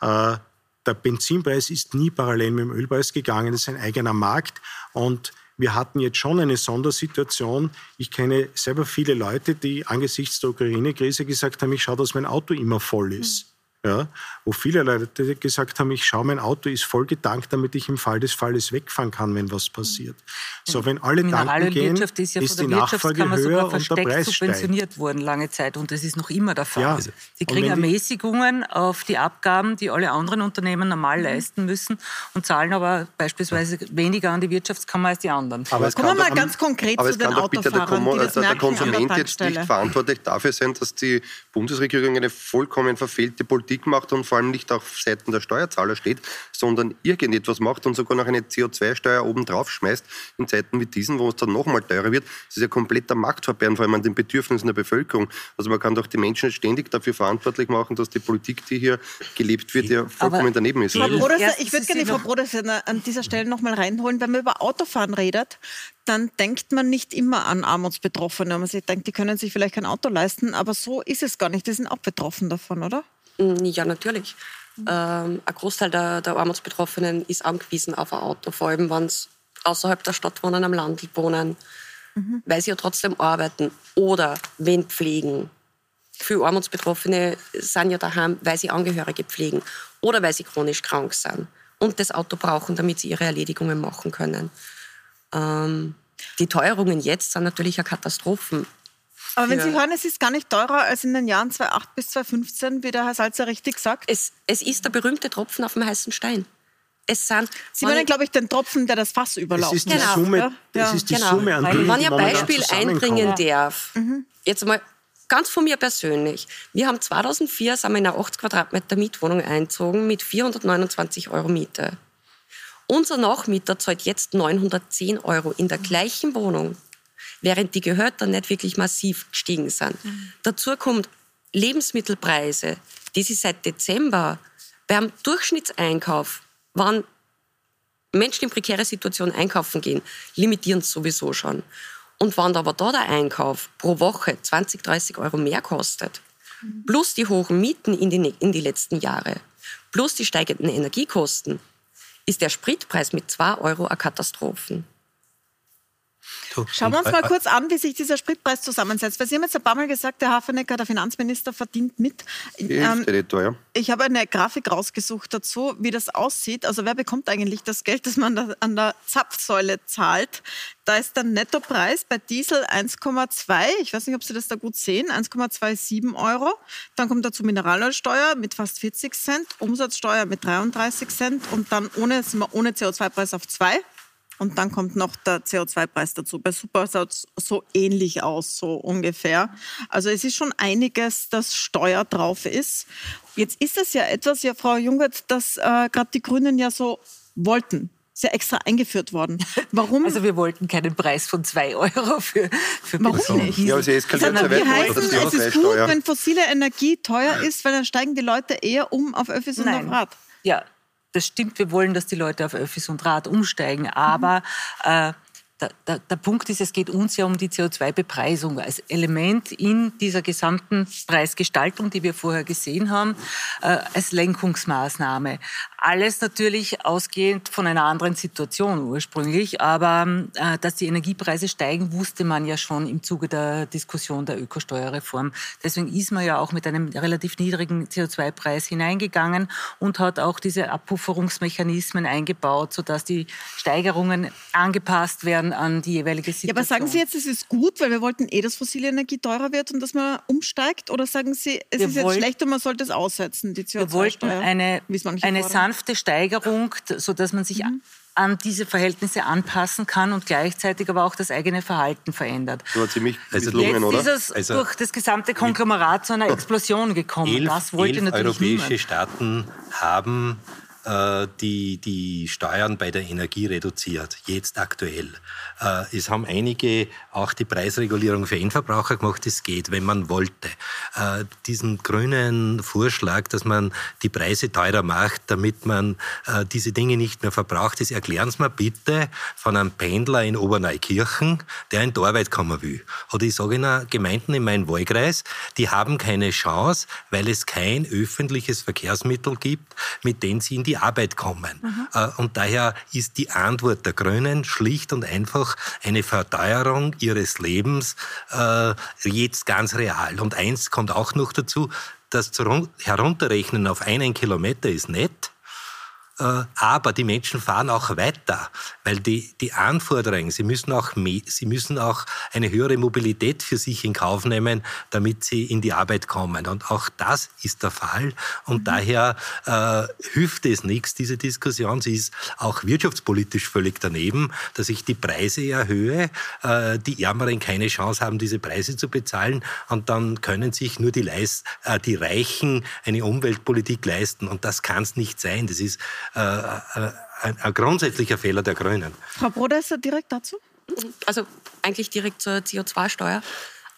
Speaker 3: Äh, der Benzinpreis ist nie parallel mit dem Ölpreis gegangen, das ist ein eigener Markt und wir hatten jetzt schon eine Sondersituation. Ich kenne selber viele Leute, die angesichts der Ukraine-Krise gesagt haben, ich schaue, dass mein Auto immer voll ist. Ja, wo viele Leute gesagt haben, ich schaue, mein Auto ist voll getankt, damit ich im Fall des Falles wegfahren kann, wenn was passiert. So, wenn alle tanken gehen, ist, ja ist die Nachfrage höher und der Preis
Speaker 4: subventioniert steigt. worden lange Zeit und das ist noch immer der Fall. Ja. Sie kriegen Ermäßigungen auf die Abgaben, die alle anderen Unternehmen normal mhm. leisten müssen und zahlen aber beispielsweise weniger an die Wirtschaftskammer als die anderen.
Speaker 1: Aber Kommen wir mal ganz konkret zu den Autofahrern,
Speaker 5: der, die der Konsument jetzt nicht verantwortlich dafür sein, dass die Bundesregierung eine vollkommen verfehlte Politik Politik macht und vor allem nicht auf Seiten der Steuerzahler steht, sondern irgendetwas macht und sogar noch eine CO2-Steuer obendrauf schmeißt in Zeiten wie diesen, wo es dann nochmal teurer wird. Das ist ja kompletter Marktverbehren, vor allem an den Bedürfnissen der Bevölkerung. Also man kann doch die Menschen ständig dafür verantwortlich machen, dass die Politik, die hier gelebt wird, ja vollkommen Aber daneben ist.
Speaker 1: Frau Brodesser, ich würde gerne Frau Brodesser an dieser Stelle nochmal reinholen. Wenn man über Autofahren redet, dann denkt man nicht immer an Armutsbetroffene. Man denkt, die können sich vielleicht kein Auto leisten, aber so ist es gar nicht. Die sind auch betroffen davon, oder?
Speaker 2: Mm, ja, natürlich. Ähm, ein Großteil der, der Armutsbetroffenen ist angewiesen auf ein Auto, vor allem wenn sie außerhalb der Stadt wohnen, am Land wohnen. mhm. weil sie ja trotzdem arbeiten oder wen pflegen. Viele Armutsbetroffene sind ja daheim, weil sie Angehörige pflegen oder weil sie chronisch krank sind und das Auto brauchen, damit sie ihre Erledigungen machen können. Ähm, die Teuerungen jetzt sind natürlich eine Katastrophen.
Speaker 1: Aber wenn Sie hören, es ist gar nicht teurer als in den Jahren 2008 bis 2015, wie der Herr Salzer richtig sagt.
Speaker 2: Es, es ist der berühmte Tropfen auf dem heißen Stein. Es sind,
Speaker 1: Sie meinen, glaube ich, den Tropfen, der das Fass überlaufen.
Speaker 3: Es ist die genau. Summe, ja. ist die genau. Summe an
Speaker 2: Dingen, Wenn ich ein Beispiel einbringen darf, mhm. jetzt mal ganz von mir persönlich. Wir haben 2004 sind wir in eine 80 Quadratmeter Mietwohnung einzogen mit 429 Euro Miete. Unser Nachmieter zahlt jetzt 910 Euro in der gleichen Wohnung, während die Gehälter nicht wirklich massiv gestiegen sind. Mhm. Dazu kommt Lebensmittelpreise, die sie seit Dezember beim Durchschnittseinkauf, wann Menschen in prekäre Situationen einkaufen gehen, limitieren es sowieso schon. Und wenn aber da der Einkauf pro Woche 20, 30 Euro mehr kostet, plus die hohen Mieten in die, in die letzten Jahre, plus die steigenden Energiekosten, ist der Spritpreis mit 2 Euro eine Katastrophe.
Speaker 1: Schauen wir uns mal kurz an, wie sich dieser Spritpreis zusammensetzt. Weil Sie haben jetzt ein paar Mal gesagt, der Hafenecker, der Finanzminister, verdient mit.
Speaker 5: Ähm,
Speaker 1: ich habe eine Grafik rausgesucht dazu, wie das aussieht. Also wer bekommt eigentlich das Geld, das man an der Zapfsäule zahlt? Da ist der Nettopreis bei Diesel 1,2. Ich weiß nicht, ob Sie das da gut sehen. 1,27 Euro. Dann kommt dazu Mineralölsteuer mit fast 40 Cent, Umsatzsteuer mit 33 Cent und dann ohne, ohne CO2-Preis auf 2. Und dann kommt noch der CO2-Preis dazu. Bei Super schaut es so ähnlich aus, so ungefähr. Also es ist schon einiges, das Steuer drauf ist. Jetzt ist es ja etwas, ja, Frau Jungwirth, das äh, gerade die Grünen ja so wollten ist ja extra eingeführt worden. Warum?
Speaker 4: Also wir wollten keinen Preis von 2 Euro für, für
Speaker 1: Warum Person. nicht?
Speaker 5: Ja, sie eskaliert sehr
Speaker 1: weit. Heißen, es ist gut, wenn fossile Energie teuer ist, weil dann steigen die Leute eher um auf Öffis und auf Rad.
Speaker 4: Ja, das stimmt, wir wollen, dass die Leute auf Öffis und Rad umsteigen, aber äh, der, der, der, Punkt ist, es geht uns ja um die CO2-Bepreisung als Element in dieser gesamten Preisgestaltung, die wir vorher gesehen haben, äh, als Lenkungsmaßnahme. Alles natürlich ausgehend von einer anderen Situation ursprünglich, aber äh, dass die Energiepreise steigen, wusste man ja schon im Zuge der Diskussion der Ökosteuerreform. Deswegen ist man ja auch mit einem relativ niedrigen CO2-Preis hineingegangen und hat auch diese Abpufferungsmechanismen eingebaut, sodass die Steigerungen angepasst werden an die jeweilige Situation.
Speaker 1: Ja, aber sagen Sie jetzt, es ist gut, weil wir wollten eh, dass fossile Energie teurer wird und dass man umsteigt? Oder sagen Sie, es wir ist jetzt schlecht und man sollte es aussetzen, die CO2-Steuer?
Speaker 4: Wir wollten eine, eine sanfte Steigerung, sodass man sich mhm an diese Verhältnisse anpassen kann und gleichzeitig aber auch das eigene Verhalten verändert.
Speaker 5: Das war ziemlich also gelungen, oder?
Speaker 4: ist es also durch das gesamte Konglomerat zu einer Explosion gekommen.
Speaker 6: Elf,
Speaker 4: das wollte
Speaker 6: elf
Speaker 4: natürlich
Speaker 6: europäische
Speaker 4: niemand.
Speaker 6: Staaten haben die, die Steuern bei der Energie reduziert, jetzt aktuell. Äh, es haben einige auch die Preisregulierung für Endverbraucher gemacht. Es geht, wenn man wollte. Äh, diesen grünen Vorschlag, dass man die Preise teurer macht, damit man diese Dinge nicht mehr verbraucht, das erklären Sie mir bitte von einem Pendler in Oberneukirchen, der in die Arbeit kommen will. Oder ich sage Ihnen, Gemeinden in meinem Wahlkreis, die haben keine Chance, weil es kein öffentliches Verkehrsmittel gibt, mit dem sie in die Arbeit kommen. Mhm. Und daher ist die Antwort der Grünen schlicht und einfach eine Verteuerung ihres Lebens äh, jetzt ganz real. Und eins kommt auch noch dazu, das Herunterrechnen auf einen Kilometer ist nett, aber die Menschen fahren auch weiter, weil die, die Anforderungen, sie müssen, auch sie müssen auch eine höhere Mobilität für sich in Kauf nehmen, damit sie in die Arbeit kommen. Und auch das ist der Fall. Und mhm. daher äh, hilft es nichts, diese Diskussion. Sie ist auch wirtschaftspolitisch völlig daneben, dass ich die Preise erhöhe, äh, die Ärmeren keine Chance haben, diese Preise zu bezahlen. Und dann können sich nur die, Leist äh, die Reichen eine Umweltpolitik leisten. Und das kann es nicht sein. Das ist äh, äh, ein, ein, grundsätzlicher Fehler der Grünen.
Speaker 1: Frau Brodesser, direkt dazu?
Speaker 2: Also eigentlich direkt zur CO2-Steuer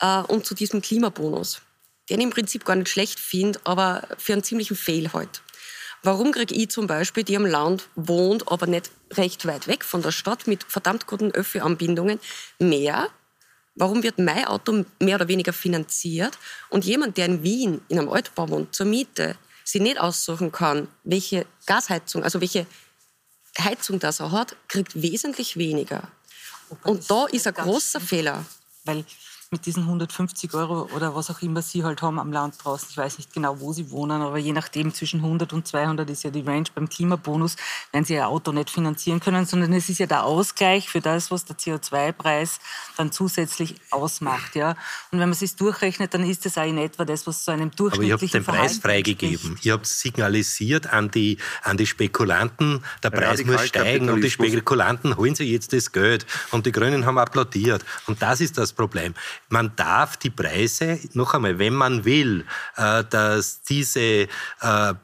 Speaker 2: äh, und zu diesem Klimabonus, den ich im Prinzip gar nicht schlecht finde, aber für einen ziemlichen Fehl halt. Warum kriege ich zum Beispiel, die am Land wohnt, aber nicht recht weit weg von der Stadt mit verdammt guten Öffi-Anbindungen, mehr? Warum wird mein Auto mehr oder weniger finanziert und jemand, der in Wien in einem Altbau wohnt, zur Miete, sie nicht aussuchen kann, welche Gasheizung, also welche Heizung das er hat, kriegt wesentlich weniger. Und da ist ein großer Fehler.
Speaker 4: Weil mit diesen 150 Euro oder was auch immer Sie halt haben am Land draußen. Ich weiß nicht genau, wo Sie wohnen, aber je nachdem zwischen 100 und 200 ist ja die Range beim Klimabonus, werden Sie Ihr Auto nicht finanzieren können, sondern es ist ja der Ausgleich für das, was der CO2-Preis dann zusätzlich ausmacht. Ja? Und wenn man es durchrechnet, dann ist das auch in etwa das, was so einem durchschnittlichen
Speaker 6: Aber ihr habt den Preis freigegeben. Ihr habt signalisiert an die, an die Spekulanten, der Preis muss steigen und die Spekulanten holen sich jetzt das Geld. Und die Grünen haben applaudiert. Und das ist das Problem man darf die Preise, noch einmal, wenn man will, äh, dass diese, äh, äh,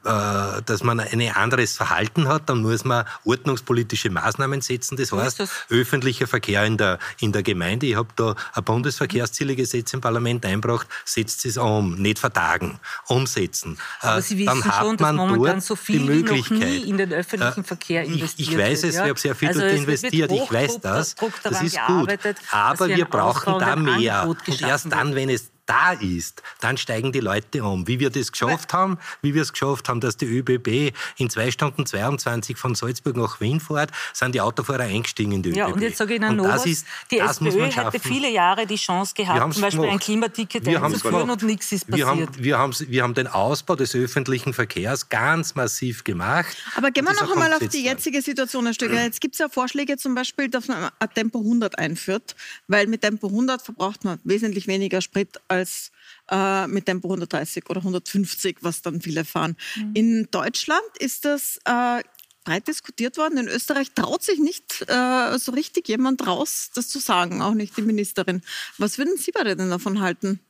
Speaker 6: dass man ein anderes Verhalten hat, dann muss man ordnungspolitische Maßnahmen setzen. Das heißt, das? öffentlicher Verkehr in der, in der Gemeinde. Ich habe da ein Bundesverkehrszielegesetz im Parlament einbracht, setzt es um, nicht vertagen, umsetzen.
Speaker 4: Aber Sie wissen dann hat schon, man dass momentan so viel die Möglichkeit, noch nie in den öffentlichen Verkehr investiert
Speaker 6: Ich, ich weiß es, ja? ich habe sehr viel also dort investiert, ich weiß das, das ist gut. Aber wir brauchen da mehr. Und erst dann, wenn es da ist, dann steigen die Leute um. Wie wir das geschafft haben, wie wir es geschafft haben, dass die ÖBB in zwei Stunden 22 von Salzburg nach Wien fährt, sind die Autofahrer eingestiegen in die ÖBB.
Speaker 4: Ja, und jetzt sage ich Ihnen noch was, ist, die SPÖ hätte viele Jahre die Chance gehabt, zum Beispiel gemacht. ein Klimaticket einzuführen und nichts ist passiert.
Speaker 6: Wir haben, wir, haben, wir haben den Ausbau des öffentlichen Verkehrs ganz massiv gemacht.
Speaker 1: Aber gehen wir noch einmal auf die jetzige Situation ein Stück. Jetzt gibt es ja Vorschläge zum Beispiel, dass man ein Tempo 100 einführt, weil mit Tempo 100 verbraucht man wesentlich weniger Sprit als als äh, mit Tempo 130 oder 150, was dann viele fahren. Mhm. In Deutschland ist das äh, breit diskutiert worden. In Österreich traut sich nicht äh, so richtig jemand raus, das zu sagen, auch nicht die Ministerin. Was würden Sie beide denn davon halten?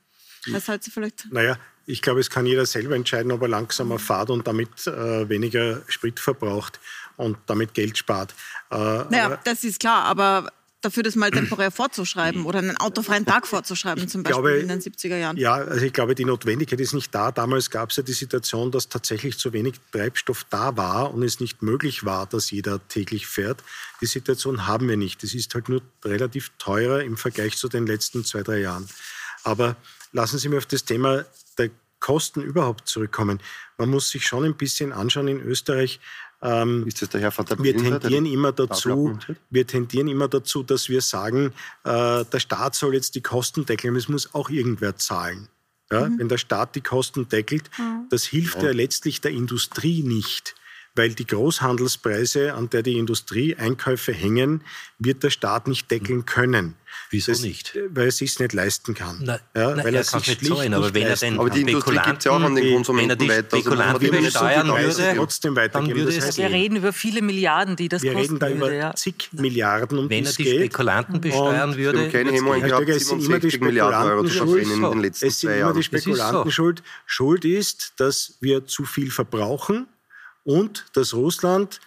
Speaker 1: Was halten Sie vielleicht?
Speaker 3: Naja, ich glaube, es kann jeder selber entscheiden, ob er langsamer fährt und damit äh, weniger Sprit verbraucht und damit Geld spart.
Speaker 1: Äh, naja, das ist klar, aber dafür, das mal temporär vorzuschreiben oder einen autofreien Tag vorzuschreiben, zum Beispiel glaube, in den 70er Jahren?
Speaker 3: Ja, also ich glaube, die Notwendigkeit ist nicht da. Damals gab es ja die Situation, dass tatsächlich zu wenig Treibstoff da war und es nicht möglich war, dass jeder täglich fährt. Die Situation haben wir nicht. Es ist halt nur relativ teurer im Vergleich zu den letzten zwei, drei Jahren. Aber lassen Sie mich auf das Thema der Kosten überhaupt zurückkommen. Man muss sich schon ein bisschen anschauen in Österreich, ähm, ist das der Herr Vater wir tendieren immer dazu, wir tendieren immer dazu, dass wir sagen, äh, der Staat soll jetzt die Kosten deckeln. Es muss auch irgendwer zahlen. Ja? Mhm. Wenn der Staat die Kosten deckelt, mhm. das hilft ja. ja letztlich der Industrie nicht weil die Großhandelspreise, an der die Industrie Einkäufe hängen, wird der Staat nicht deckeln können.
Speaker 6: Wieso das, nicht?
Speaker 3: Weil er es sich nicht leisten kann.
Speaker 6: Na, ja, na, weil er, er sich nicht zahlen, aber wenn er den
Speaker 5: aber die Industrie gibt es ja auch an den Konsumenten weiter.
Speaker 6: Also Spekulanten
Speaker 3: also besteuern würde,
Speaker 6: trotzdem weitergeben.
Speaker 4: Das heißt, wir reden über viele Milliarden, die das
Speaker 3: wir kosten Wir reden da über ja. zig Milliarden, um
Speaker 6: Wenn er die Spekulanten besteuern würde...
Speaker 5: Wir keine Hemmung gehabt, 67 Milliarden Euro zu verbrennen in den letzten
Speaker 3: zwei Jahren. Es ist immer die Spekulantenschuld. Schuld ist, dass wir zu viel verbrauchen und dass Russland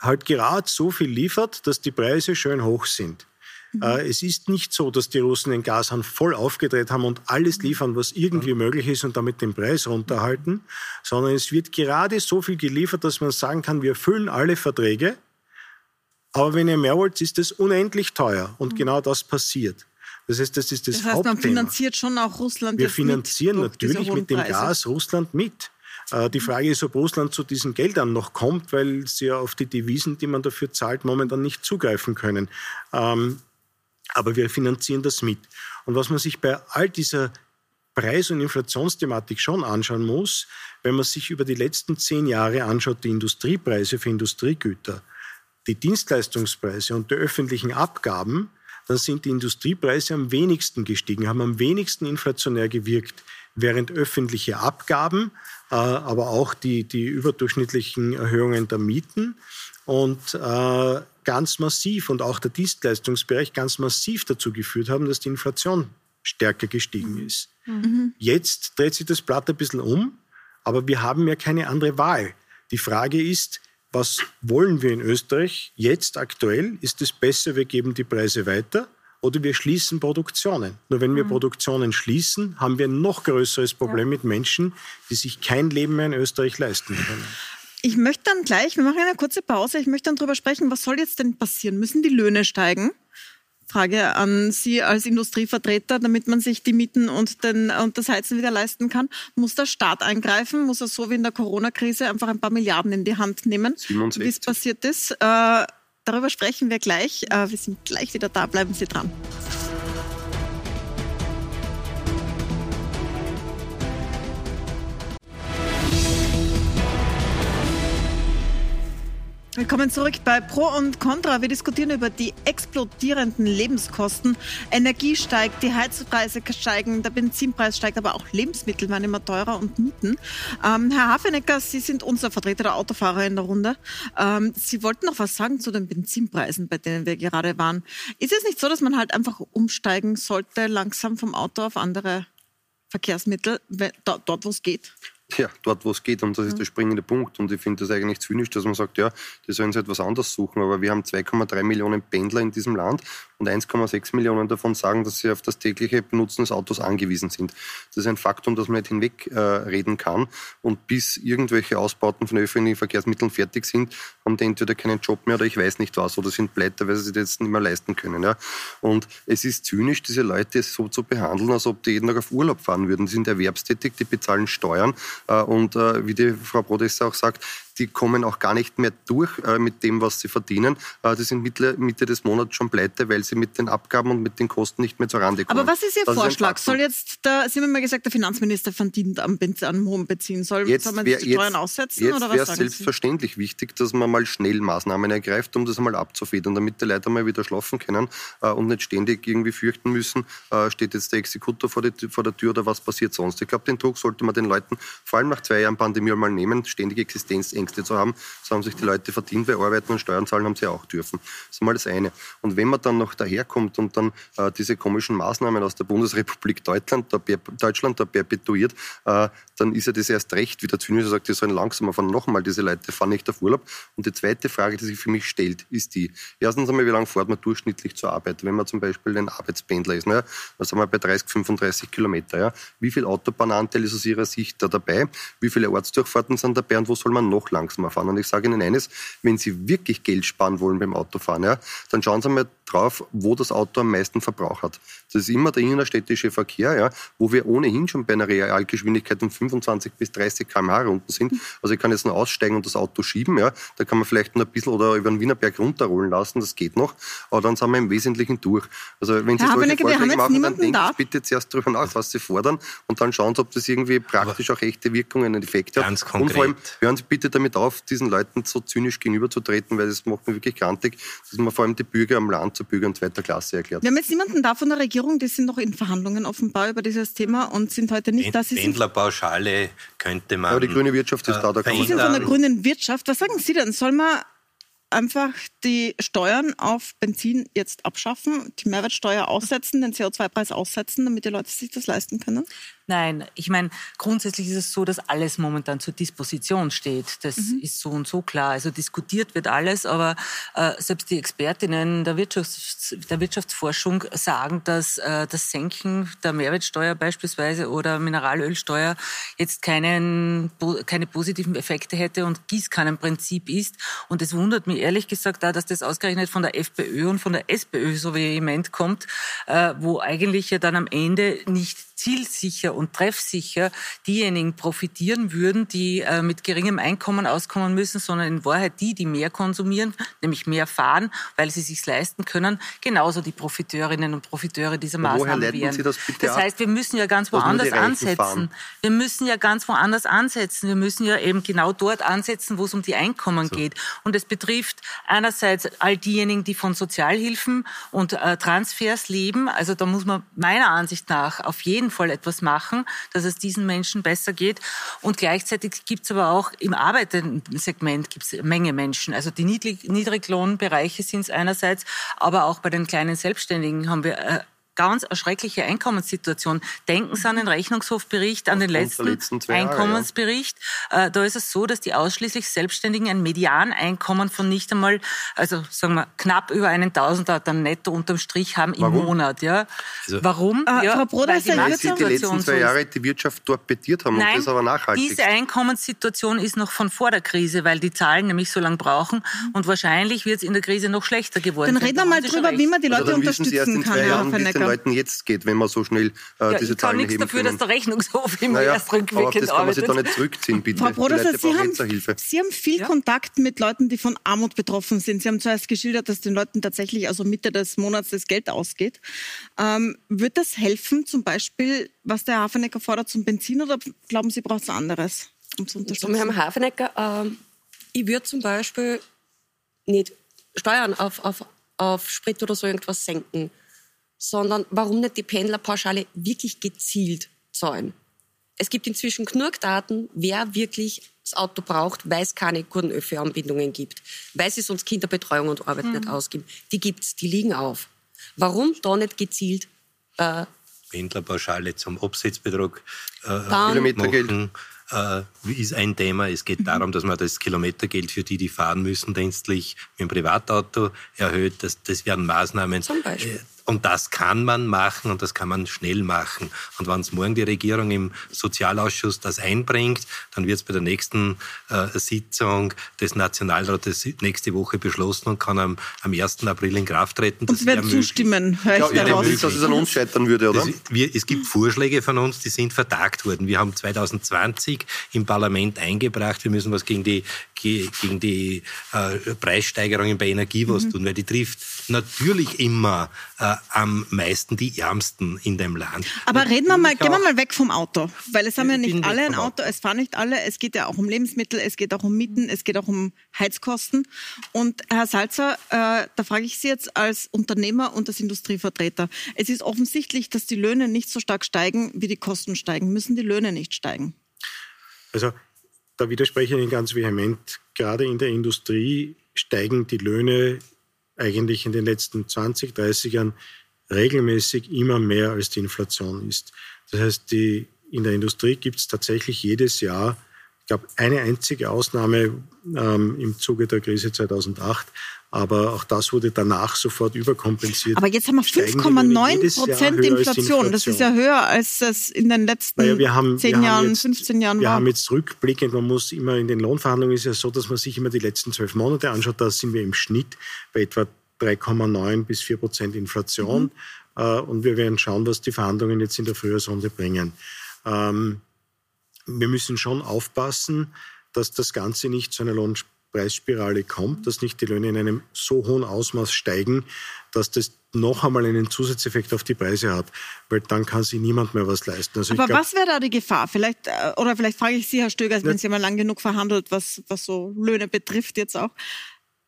Speaker 3: halt gerade so viel liefert, dass die Preise schön hoch sind. Mhm. Äh, es ist nicht so, dass die Russen den Gashahn voll aufgedreht haben und alles mhm. liefern, was irgendwie möglich ist und damit den Preis runterhalten, sondern es wird gerade so viel geliefert, dass man sagen kann, wir erfüllen alle Verträge, aber wenn ihr mehr wollt, ist es unendlich teuer und mhm. genau das passiert. Das heißt, das ist das, das heißt, Hauptthema. man
Speaker 1: finanziert schon auch Russland.
Speaker 3: Wir finanzieren natürlich mit dem Gas Russland mit. Äh, die Frage ist, ob Russland zu diesen Geldern noch kommt, weil sie ja auf die Devisen, die man dafür zahlt, momentan nicht zugreifen können. Ähm, aber wir finanzieren das mit. Und was man sich bei all dieser Preis- und Inflationsthematik schon anschauen muss, wenn man sich über die letzten zehn Jahre anschaut, die Industriepreise für Industriegüter, die Dienstleistungspreise und die öffentlichen Abgaben, dann sind die Industriepreise am wenigsten gestiegen, haben am wenigsten inflationär gewirkt, während öffentliche Abgaben aber auch die, die überdurchschnittlichen Erhöhungen der Mieten und äh, ganz massiv und auch der Dienstleistungsbereich ganz massiv dazu geführt haben, dass die Inflation stärker gestiegen mhm. ist. Mhm. Jetzt dreht sich das Blatt ein bisschen um, aber wir haben ja keine andere Wahl. Die Frage ist, was wollen wir in Österreich jetzt aktuell? Ist es besser, wir geben die Preise weiter oder wir schließen Produktionen. Nur wenn wir mhm. Produktionen schließen, haben wir ein noch größeres Problem ja. mit Menschen, die sich kein Leben mehr in Österreich leisten können.
Speaker 1: Ich möchte dann gleich, wir machen eine kurze Pause, ich möchte dann darüber sprechen, was soll jetzt denn passieren? Müssen die Löhne steigen? Frage an Sie als Industrievertreter, damit man sich die Mieten und, den, und das Heizen wieder leisten kann. Muss der Staat eingreifen? Muss er so wie in der Corona-Krise einfach ein paar Milliarden in die Hand nehmen, wie es passiert ist? Äh, darüber sprechen wir gleich. Äh, wir sind gleich wieder da. Bleiben Sie dran. Willkommen zurück bei Pro und Contra. Wir diskutieren über die explodierenden Lebenskosten. Energie steigt, die Heizpreise steigen, der Benzinpreis steigt, aber auch Lebensmittel werden immer teurer und Mieten. Ähm, Herr Hafenecker, Sie sind unser Vertreter der Autofahrer in der Runde. Ähm, Sie wollten noch was sagen zu den Benzinpreisen, bei denen wir gerade waren. Ist es nicht so, dass man halt einfach umsteigen sollte, langsam vom Auto auf andere Verkehrsmittel, dort, wo es geht?
Speaker 5: Ja, dort, wo es geht. Und das ist der springende Punkt. Und ich finde das eigentlich zynisch, dass man sagt, ja, die sollen sich etwas anderes suchen. Aber wir haben 2,3 Millionen Pendler in diesem Land und 1,6 Millionen davon sagen, dass sie auf das tägliche Benutzen des Autos angewiesen sind. Das ist ein Faktum, das man nicht hinwegreden äh, kann. Und bis irgendwelche Ausbauten von öffentlichen Verkehrsmitteln fertig sind, haben die entweder keinen Job mehr oder ich weiß nicht was oder sind pleite, weil sie sich das jetzt nicht mehr leisten können. Ja. Und es ist zynisch, diese Leute so zu behandeln, als ob die jeden Tag auf Urlaub fahren würden. Die sind erwerbstätig, die bezahlen Steuern äh, und äh, wie die Frau Brodesser auch sagt, die kommen auch gar nicht mehr durch äh, mit dem, was sie verdienen. Äh, die sind Mitte, Mitte des Monats schon pleite, weil sie mit den Abgaben und mit den Kosten nicht mehr zur Rande kommen.
Speaker 1: Aber was ist Ihr das Vorschlag? Ist soll jetzt, der, Sie haben mal gesagt, der Finanzminister verdient am, am hohen Benzin. Soll,
Speaker 5: jetzt
Speaker 1: soll man
Speaker 5: wär, die Steuern aussetzen? Jetzt wäre es selbstverständlich Sie? wichtig, dass man mal schnell Maßnahmen ergreift, um das einmal abzufedern, damit die Leute mal wieder schlafen können äh, und nicht ständig irgendwie fürchten müssen, äh, steht jetzt der Exekutor vor, die, vor, der Tür oder was passiert sonst. Ich glaube, den Druck sollte man den Leuten vor allem nach zwei Jahren Pandemie mal nehmen, ständige Existenzängste zu haben. So haben sich die Leute verdient, weil arbeiten und Steuern zahlen haben sie auch dürfen. Das ist mal das eine. Und wenn man dann noch daherkommt und dann äh, diese komischen Maßnahmen aus der Bundesrepublik Deutschland da, Deutschland da perpetuiert, äh, dann ist ja das erst recht, wie der Zynische sagt, die sollen langsamer fahren. Nochmal, diese Leute fahren nicht auf Urlaub. Und die zweite Frage, die sich für mich stellt, ist die, erstens einmal, wie lange fährt man durchschnittlich zur Arbeit? Wenn man zum Beispiel ein Arbeitspendler ist, ne, dann sind wir bei 30, 35 Kilometer. Ja. Wie viel Autobahnanteil ist aus Ihrer Sicht da dabei? Wie viele Ortsdurchfahrten sind dabei und wo soll man noch langsamer fahren? Und ich sage Ihnen eines, wenn Sie wirklich Geld sparen wollen beim Autofahren, ja, dann schauen Sie mal drauf, wo das Auto am meisten Verbrauch hat. Das ist immer der innerstädtische Verkehr, ja, wo wir ohnehin schon bei einer Realgeschwindigkeit von 25 bis 30 km/h unten sind. Also ich kann jetzt nur aussteigen und das Auto schieben, ja, da kann man vielleicht noch ein bisschen oder über den Wienerberg runterrollen lassen, das geht noch, aber dann sind wir im Wesentlichen durch. Also wenn Sie ja, solche Vorschläge machen, dann denken Sie bitte zuerst darüber nach, was Sie fordern und dann schauen Sie, ob das irgendwie praktisch auch echte Wirkungen und Effekte hat. Konkret. Und vor allem hören Sie bitte damit auf, diesen Leuten so zynisch gegenüberzutreten, weil das macht mir wirklich grantig, dass man vor allem die Bürger am Land zu Bürgern zweiter Klasse erklärt.
Speaker 1: Wir haben jetzt niemanden da von der Regierung, die sind noch in Verhandlungen offenbar über dieses Thema und sind heute nicht da.
Speaker 6: Pendlerpauschale könnte man.
Speaker 5: Aber die grüne Wirtschaft ist da. da
Speaker 1: Sie sind von der grünen Wirtschaft. Was sagen Sie denn? Soll man einfach die Steuern auf Benzin jetzt abschaffen, die Mehrwertsteuer aussetzen, den CO2-Preis aussetzen, damit die Leute sich das leisten können?
Speaker 4: Nein, ich meine, grundsätzlich ist es so, dass alles momentan zur Disposition steht. Das mhm. ist so und so klar. Also diskutiert wird alles, aber äh, selbst die Expertinnen der, Wirtschafts-, der Wirtschaftsforschung sagen, dass äh, das Senken der Mehrwertsteuer beispielsweise oder Mineralölsteuer jetzt keinen, keine positiven Effekte hätte und Gießkannenprinzip ist. Und es wundert mich ehrlich gesagt da, dass das ausgerechnet von der FPÖ und von der SPÖ so vehement kommt, äh, wo eigentlich ja dann am Ende nicht zielsicher und treffsicher diejenigen profitieren würden, die äh, mit geringem Einkommen auskommen müssen, sondern in Wahrheit die, die mehr konsumieren, nämlich mehr fahren, weil sie sich leisten können, genauso die Profiteurinnen und Profiteure dieser Maßnahmen wären.
Speaker 5: das,
Speaker 4: das heißt, wir müssen ja ganz woanders ansetzen. Fahren. Wir müssen ja ganz woanders ansetzen. Wir müssen ja eben genau dort ansetzen, wo es um die Einkommen so. geht. Und es betrifft einerseits all diejenigen, die von Sozialhilfen und äh, Transfers leben. Also da muss man meiner Ansicht nach auf jeden Fall etwas machen, dass es diesen Menschen besser geht. Und gleichzeitig gibt es aber auch im arbeitenden Segment gibt's eine Menge Menschen. Also die Niedriglohnbereiche sind es einerseits, aber auch bei den kleinen Selbstständigen haben wir äh, ganz erschreckliche Einkommenssituation. Denken Sie an den Rechnungshofbericht, an den letzten, letzten Einkommensbericht. Jahre, ja. Äh, da ist es so, dass die ausschließlich Selbstständigen ein Medianeinkommen von nicht einmal, also sagen wir, knapp über einen Tausender dann netto unterm Strich haben im Warum? Monat. Ja. Also, Warum?
Speaker 1: Äh, ja, Frau Broder, weil
Speaker 5: die, weil Sie die letzten zwei Jahre die Wirtschaft torpediert haben
Speaker 4: Nein,
Speaker 5: und das aber nachhaltig.
Speaker 4: diese Einkommenssituation ist noch von vor der Krise, weil die Zahlen nämlich so lange brauchen und wahrscheinlich wird es in der Krise noch schlechter geworden
Speaker 1: Dann reden wir mal drüber, wie man die also Leute also unterstützen kann,
Speaker 5: Den Leuten jetzt geht, wenn man so schnell äh, ja, diese Zahlen heben
Speaker 2: Ich kann nichts dafür,
Speaker 5: können.
Speaker 2: dass der Rechnungshof immer
Speaker 5: naja,
Speaker 2: erst rückwirkend
Speaker 5: aber das kann man sich da nicht zurückziehen, bitte.
Speaker 1: Frau Broder, Sie haben, Sie haben viel ja? Kontakt mit Leuten, die von Armut betroffen sind. Sie haben zuerst geschildert, dass den Leuten tatsächlich also Mitte des Monats das Geld ausgeht. Ähm, wird das helfen, zum Beispiel, was der Hafenecker fordert zum Benzin, oder glauben Sie, braucht es anderes,
Speaker 2: um zu unterstützen? Zum Herrn Hafenecker, äh, ich würde zum Beispiel nicht Steuern auf, auf, auf Sprit oder so irgendwas senken, sondern warum nicht die Pendlerpauschale wirklich gezielt zahlen? Es gibt inzwischen genug Daten, wer wirklich das Auto braucht, weil es keine guten ÖV-Anbindungen gibt, weil sie sonst Kinderbetreuung und Arbeit mhm. nicht ausgeben. Die gibt es, die liegen auf. Warum da nicht gezielt
Speaker 6: äh, Pendlerpauschale zum Absetzbetrag äh, Kilometergeld machen, äh, ist ein Thema. Es geht darum, dass man das Kilometergeld für die, die fahren müssen, dienstlich mit dem Privatauto erhöht. Das, das wären Maßnahmen.
Speaker 2: Zum Beispiel.
Speaker 6: Äh, und das kann man machen und das kann man schnell machen. Und wenn es morgen die Regierung im Sozialausschuss das einbringt, dann wird es bei der nächsten äh, Sitzung des Nationalrates nächste Woche beschlossen und kann am, am 1. April in Kraft treten.
Speaker 1: Das und werden zustimmen,
Speaker 5: höre ich ja, daraus. dass es an uns scheitern würde, oder? Das,
Speaker 6: wir, es gibt Vorschläge von uns, die sind vertagt worden. Wir haben 2020 im Parlament eingebracht, wir müssen was gegen die, gegen die äh, Preissteigerungen bei Energie was mhm. tun, weil die trifft natürlich immer äh, am meisten die Ärmsten in dem Land.
Speaker 1: Aber reden wir mal, gehen wir mal weg vom Auto, weil es haben ja nicht alle ein Auto, es fahren nicht alle, es geht ja auch um Lebensmittel, es geht auch um Mieten, es geht auch um Heizkosten. Und Herr Salzer, äh, da frage ich Sie jetzt als Unternehmer und als Industrievertreter. Es ist offensichtlich, dass die Löhne nicht so stark steigen, wie die Kosten steigen. Müssen die Löhne nicht steigen?
Speaker 3: Also da widerspreche ich Ihnen ganz vehement. Gerade in der Industrie steigen die Löhne eigentlich in den letzten 20, 30 Jahren regelmäßig immer mehr als die Inflation ist. Das heißt, die, in der Industrie gibt es tatsächlich jedes Jahr, ich glaube, eine einzige Ausnahme ähm, im Zuge der Krise 2008, aber auch das wurde danach sofort überkompensiert.
Speaker 1: Aber jetzt haben wir 5,9 Prozent Inflation. Das ist ja höher, als das in den letzten ja, wir haben, 10 wir Jahren, jetzt, 15 Jahren
Speaker 3: wir
Speaker 1: war.
Speaker 3: Wir haben jetzt rückblickend, man muss immer in den Lohnverhandlungen ist ja so, dass man sich immer die letzten zwölf Monate anschaut. Da sind wir im Schnitt bei etwa 3,9 bis 4 Prozent Inflation. Mhm. Äh, und wir werden schauen, was die Verhandlungen jetzt in der Frühjahrsrunde bringen. Ähm, wir müssen schon aufpassen, dass das Ganze nicht zu einer Lohnspitze Preisspirale kommt, dass nicht die Löhne in einem so hohen Ausmaß steigen, dass das noch einmal einen Zusatzeffekt auf die Preise hat, weil dann kann sich niemand mehr was leisten.
Speaker 1: Also Aber glaub, was wäre da die Gefahr? Vielleicht, äh, oder vielleicht frage ich Sie, Herr Stöger, wenn Sie mal lang genug verhandelt, was, was so Löhne betrifft jetzt auch.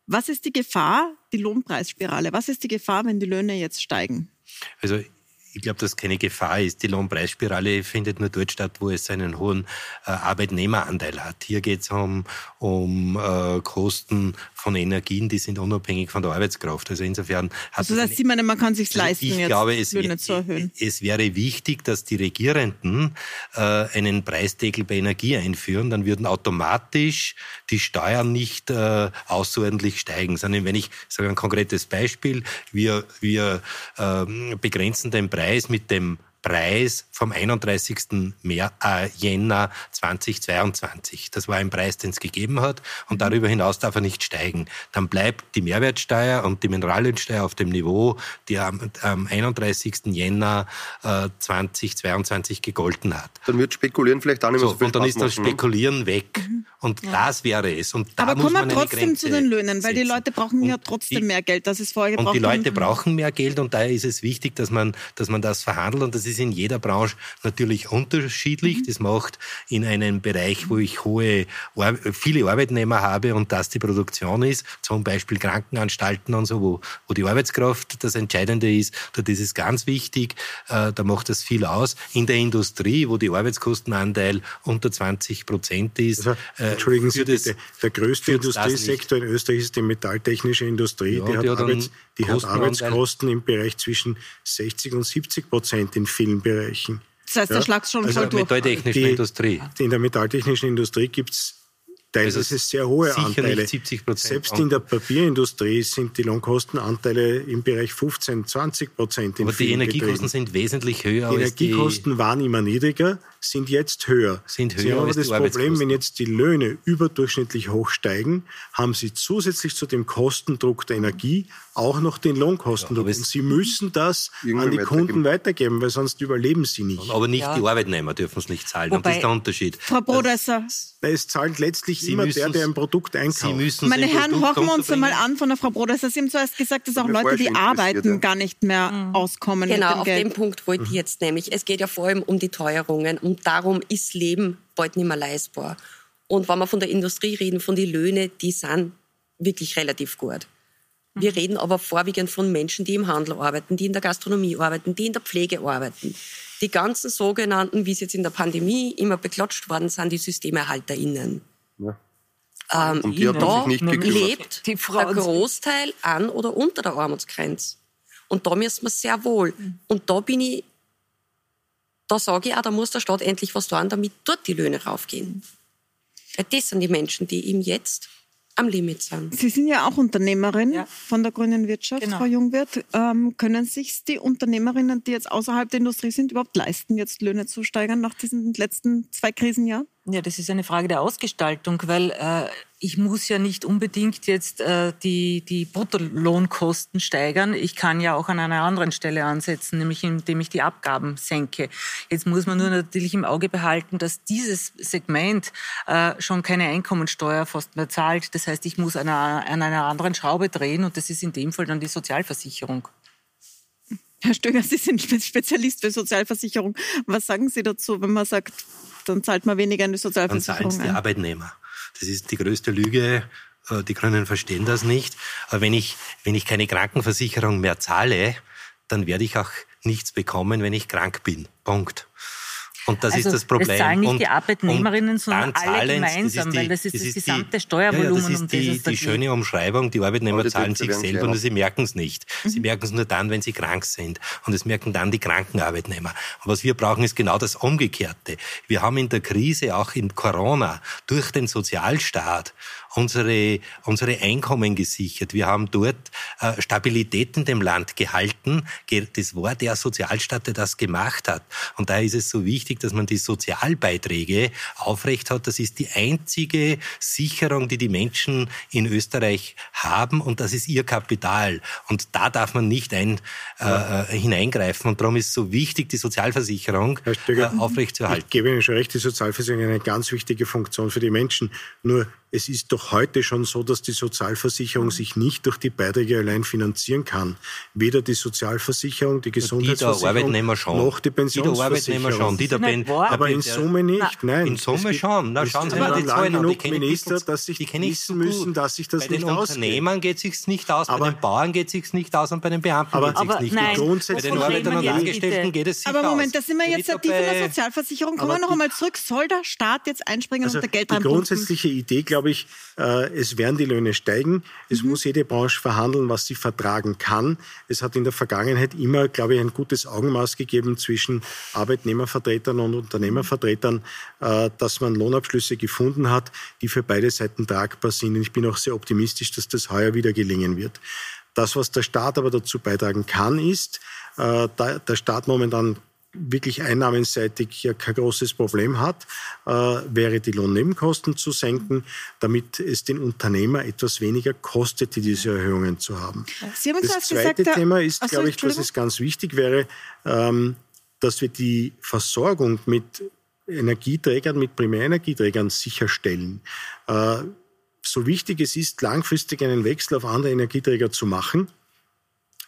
Speaker 1: Was ist die Gefahr, die Lohnpreisspirale? Was ist die Gefahr, wenn die Löhne jetzt steigen?
Speaker 6: Also ich glaube, dass keine Gefahr ist. Die Lohnpreisspirale findet nur dort statt, wo es einen hohen äh, Arbeitnehmeranteil hat. Hier geht es um, um äh, Kosten von Energien, die sind unabhängig von der Arbeitskraft. Also insofern
Speaker 1: hat also das heißt, Sie meinen, man kann sich leisten,
Speaker 6: ich
Speaker 1: jetzt
Speaker 6: glaube, es, Löhne zu erhöhen. Es wäre wichtig, dass die Regierenden äh, einen Preisdeckel bei Energie einführen, dann würden automatisch die Steuern nicht äh, außerordentlich steigen, sondern wenn ich sage ein konkretes Beispiel, wir, wir äh, begrenzen den Preis mit dem Preis vom 31. Mehr, äh, Jänner 2022. Das war ein Preis, den es gegeben hat und darüber hinaus darf er nicht steigen. Dann bleibt die Mehrwertsteuer und die Mineraliensteuer auf dem Niveau, die am, am 31. Jänner äh, 2022 gegolten hat.
Speaker 5: Dann wird Spekulieren vielleicht auch nicht
Speaker 6: mehr so, so viel Und dann ist das ne? Spekulieren weg. Mhm. Und ja. das wäre es. Und da
Speaker 1: Aber
Speaker 6: kommen
Speaker 1: wir trotzdem zu den Löhnen, weil die Leute brauchen und ja trotzdem die, mehr Geld. Das ist vorher
Speaker 6: Und die Leute brauchen mehr Geld und daher ist es wichtig, dass man, dass man das verhandelt und das ist in jeder Branche natürlich unterschiedlich. Mhm. Das macht in einem Bereich, wo ich hohe, viele Arbeitnehmer habe und das die Produktion ist, zum Beispiel Krankenanstalten und so, wo, wo die Arbeitskraft das Entscheidende ist, dort ist es ganz wichtig, äh, da macht das viel aus. In der Industrie, wo die Arbeitskostenanteil unter 20 Prozent ist.
Speaker 3: Also, äh, entschuldigen Sie bitte, der größte Industriesektor in Österreich ist die metalltechnische Industrie. Ja, die, hat, die, hat, Arbeits, die hat Arbeitskosten im Bereich zwischen 60 und 70 Prozent in vielen Bereichen.
Speaker 1: Das heißt, der ja? schlagt schon
Speaker 6: also
Speaker 1: voll durch.
Speaker 6: Metalltechnischen Industrie.
Speaker 3: In der metalltechnischen Industrie gibt es teilweise also sehr hohe Anteile. 70 Selbst in der Papierindustrie sind die Lohnkostenanteile im Bereich 15, 20 Prozent.
Speaker 6: Aber die Energiekosten Betrieben. sind wesentlich höher.
Speaker 3: Die Energiekosten die waren immer niedriger, sind jetzt höher.
Speaker 6: Sind höher
Speaker 3: Sie haben aber das Problem, wenn jetzt die Löhne überdurchschnittlich hoch steigen, haben Sie zusätzlich zu dem Kostendruck der Energie auch noch den Lohnkostendruck. Ja, Und Sie müssen das an die Kunden weitergeben, weil sonst überleben Sie nicht.
Speaker 6: Aber nicht ja. die Arbeitnehmer dürfen es nicht zahlen. Wobei, Und das ist der Unterschied.
Speaker 1: Frau Brodesser.
Speaker 3: Es zahlt letztlich Sie immer der, der ein Produkt einkauft.
Speaker 1: Meine Herren, horchen wir uns einmal an von der Frau Brodesser. Sie haben zuerst gesagt, dass auch Leute, die arbeiten, ja. gar nicht mehr mhm. auskommen.
Speaker 2: Genau, dem auf Geld. den Punkt wollte ich mhm. jetzt nämlich. Es geht ja vor allem um die Teuerungen und darum ist Leben bald nicht mehr leistbar. Und wenn wir von der Industrie reden, von den Löhnen, die sind wirklich relativ gut. Wir mhm. reden aber vorwiegend von Menschen, die im Handel arbeiten, die in der Gastronomie arbeiten, die in der Pflege arbeiten. Die ganzen sogenannten, wie es jetzt in der Pandemie immer beklatscht worden sind, die SystemerhalterInnen. Ja. Ähm, und die hat da sich nicht lebt der Großteil an oder unter der Armutsgrenze. Und da müssen wir sehr wohl. Und da bin ich, da sage ich auch, da muss der Staat endlich was tun, damit dort die Löhne raufgehen. Weil das sind die Menschen, die ihm jetzt am Limit sind.
Speaker 1: Sie sind ja auch Unternehmerin ja. von der grünen Wirtschaft, genau. Frau Jungwirth. Ähm, können sich die Unternehmerinnen, die jetzt außerhalb der Industrie sind, überhaupt leisten, jetzt Löhne zu steigern nach diesen letzten zwei Krisenjahren?
Speaker 4: Ja, das ist eine Frage der Ausgestaltung, weil äh, ich muss ja nicht unbedingt jetzt äh, die, die Bruttolohnkosten steigern. Ich kann ja auch an einer anderen Stelle ansetzen, nämlich indem ich die Abgaben senke. Jetzt muss man nur natürlich im Auge behalten, dass dieses Segment äh, schon keine Einkommensteuer fast mehr zahlt. Das heißt, ich muss an einer, an einer anderen Schraube drehen und das ist in dem Fall dann die Sozialversicherung.
Speaker 1: Herr Stöger, Sie sind Spezialist für Sozialversicherung. Was sagen Sie dazu, wenn man sagt, dann zahlt man weniger in die Sozialversicherung.
Speaker 6: Dann zahlen die Arbeitnehmer. Das ist die größte Lüge. Äh, die Grünen verstehen das nicht. Aber wenn ich, wenn ich keine Krankenversicherung mehr zahle, dann werde ich auch nichts bekommen, wenn ich krank bin. Punkt. Und das also ist das Problem. Es
Speaker 4: zahlen nicht und, die Arbeitnehmerinnen, sondern alle gemeinsam, die, weil das ist das, das gesamte die, Steuervolumen. Ja,
Speaker 6: ja, das ist die, die schöne Umschreibung. Die Arbeitnehmer die zahlen sich selber und sie merken es nicht. Mhm. Sie merken es nur dann, wenn sie krank sind. Und es merken dann die kranken Arbeitnehmer. Und was wir brauchen, ist genau das Umgekehrte. Wir haben in der Krise, auch in Corona, durch den Sozialstaat unsere, unsere Einkommen gesichert. Wir haben dort äh, Stabilität in dem Land gehalten. Das war der Sozialstaat, der das gemacht hat. Und daher ist es so wichtig, dass man die Sozialbeiträge aufrecht hat. Das ist die einzige Sicherung, die die Menschen in Österreich haben und das ist ihr Kapital. Und da darf man nicht ein, äh, äh hineingreifen. Und darum ist es so wichtig, die Sozialversicherung Stöger, äh, aufrechtzuerhalten.
Speaker 3: Ich gebe Ihnen schon recht, die Sozialversicherung ist eine ganz wichtige Funktion für die Menschen. Nur es ist doch heute schon so, dass die Sozialversicherung sich nicht durch die Beiträge allein finanzieren kann. Weder die Sozialversicherung, die Gesundheitsversicherung
Speaker 6: die
Speaker 3: noch die Pensionsversicherung. Die schon,
Speaker 6: die der ben
Speaker 3: aber in Summe nicht, nein.
Speaker 6: In Summe schon. Na, schauen Sie
Speaker 3: mal die Zahlen an. Die Minister, dass sich die wissen müssen, dass sich das
Speaker 6: bei
Speaker 3: nicht
Speaker 6: ausgeht. Bei den Unternehmern geht es sich nicht aus, aber, bei den Bauern geht es sich nicht aus und bei den Beamten geht es sich nicht nein, aus. Bei den Arbeitern und Angestellten geht es sich
Speaker 1: aus. Aber Moment, da sind wir jetzt tief in der Sozialversicherung. Kommen wir noch einmal zurück. Soll der Staat jetzt einspringen
Speaker 3: also
Speaker 1: und der Geld
Speaker 3: Die grundsätzliche Idee, glaube ich, äh, es werden die Löhne steigen. Es mhm. muss jede Branche verhandeln, was sie vertragen kann. Es hat in der Vergangenheit immer, glaube ich, ein gutes Augenmaß gegeben zwischen Arbeitnehmervertretern und Unternehmervertretern, äh, dass man Lohnabschlüsse gefunden hat, die für beide Seiten tragbar sind. Und ich bin auch sehr optimistisch, dass das heuer wieder gelingen wird. Das, was der Staat aber dazu beitragen kann, ist, äh, da der Staat momentan wirklich einnahmenseitig ja kein großes Problem hat, äh, wäre die Lohnnebenkosten zu senken, damit es den Unternehmer etwas weniger kostet, diese Erhöhungen zu haben.
Speaker 1: Sie haben
Speaker 3: das zweite
Speaker 1: gesagt,
Speaker 3: Thema ist, also, glaube ich, dass es ganz wichtig wäre, ähm, dass wir die Versorgung mit Energieträgern, mit Primärenergieträgern sicherstellen. Äh, so wichtig es ist, langfristig einen Wechsel auf andere Energieträger zu machen,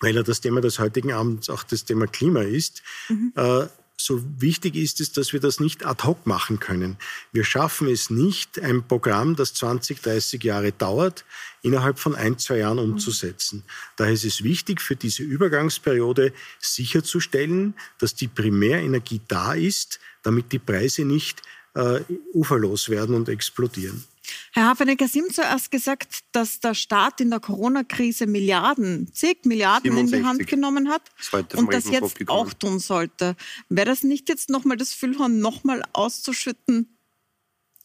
Speaker 3: weil ja das Thema des heutigen Abends auch das Thema Klima ist. Mhm. Äh, so wichtig ist es, dass wir das nicht ad hoc machen können. Wir schaffen es nicht, ein Programm, das 20, 30 Jahre dauert, innerhalb von ein, zwei Jahren mhm. umzusetzen. Daher ist es wichtig, für diese Übergangsperiode sicherzustellen, dass die Primärenergie da ist, damit die Preise nicht äh, uferlos werden und explodieren.
Speaker 1: Herr Hafenecker, Sie haben zuerst gesagt, dass der Staat in der Corona-Krise Milliarden, zig Milliarden 67. in die Hand genommen hat und das jetzt auch tun sollte. Wäre das nicht jetzt nochmal das Füllhorn nochmal auszuschütten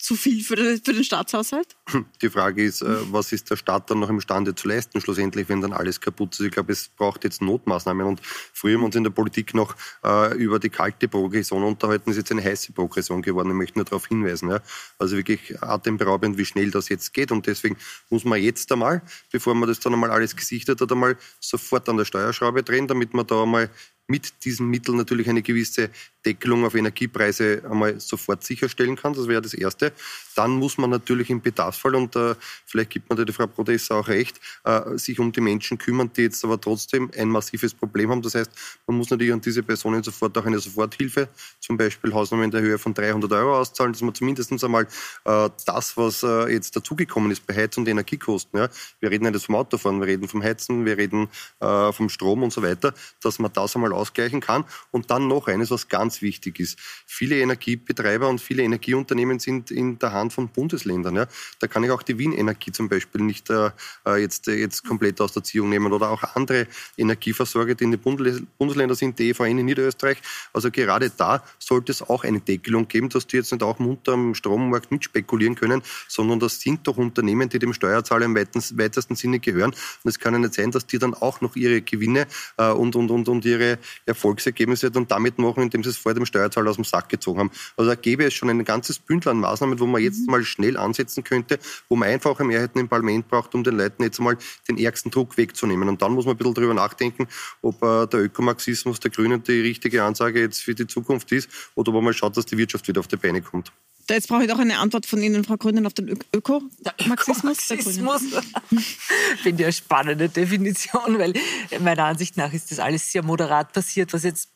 Speaker 1: zu viel für den, für den Staatshaushalt?
Speaker 5: Die Frage ist, äh, was ist der Staat dann noch imstande zu leisten, schlussendlich, wenn dann alles kaputt ist? Ich glaube, es braucht jetzt Notmaßnahmen. Und früher haben wir uns in der Politik noch äh, über die kalte Progression unterhalten, ist jetzt eine heiße Progression geworden. Ich möchte nur darauf hinweisen. Ja. Also wirklich atemberaubend, wie schnell das jetzt geht. Und deswegen muss man jetzt einmal, bevor man das dann einmal alles gesichtet hat, einmal sofort an der Steuerschraube drehen, damit man da einmal mit diesen Mitteln natürlich eine gewisse Deckelung auf Energiepreise einmal sofort sicherstellen kann. Das wäre das Erste. Dann muss man natürlich im Bedarfsfall, und äh, vielleicht gibt man die Frau Prodessa auch recht, äh, sich um die Menschen kümmern, die jetzt aber trotzdem ein massives Problem haben. Das heißt, man muss natürlich an diese Personen sofort auch eine Soforthilfe, zum Beispiel Hausnummer in der Höhe von 300 Euro auszahlen, dass man zumindest einmal äh, das, was äh, jetzt dazugekommen ist bei Heiz- und Energiekosten, ja, wir reden nicht vom Autofahren, wir reden vom Heizen, wir reden äh, vom Strom und so weiter, dass man das einmal ausgleichen kann. Und dann noch eines, was ganz wichtig ist. Viele Energiebetreiber und viele Energieunternehmen sind in der Hand von Bundesländern. Ja. Da kann ich auch die Wien Energie zum Beispiel nicht äh, äh jetzt, äh, jetzt komplett aus der Ziehung nehmen oder auch andere Energieversorger, die in den Bundesländern sind, die EVN in Niederösterreich. Also gerade da sollte es auch eine Deckelung geben, dass die jetzt nicht auch munter am Strommarkt mitspekulieren können, sondern das sind doch Unternehmen, die dem Steuerzahler im weitesten Sinne gehören. Und es kann ja nicht sein, dass die dann auch noch ihre Gewinne äh, und, und, und, und ihre Erfolgsergebnisse dann damit machen, indem sie es vor dem Steuerzahler aus dem Sack gezogen haben. Also da gäbe es schon ein ganzes Bündel an Maßnahmen, wo man jetzt mhm. mal schnell ansetzen könnte, wo man einfache Mehrheiten im Parlament braucht, um den Leuten jetzt mal den ärgsten Druck wegzunehmen. Und dann muss man ein bisschen darüber nachdenken, ob äh, der Ökomarxismus der Grünen die richtige Ansage jetzt für die Zukunft ist oder ob man schaut, dass die Wirtschaft wieder auf die Beine kommt.
Speaker 1: Jetzt brauche ich doch eine Antwort von Ihnen, Frau Grünen, auf den Ö Ökomarxismus.
Speaker 4: Ökomarxismus. Finde ich eine spannende Definition, weil meiner Ansicht nach ist das alles sehr moderat passiert, was jetzt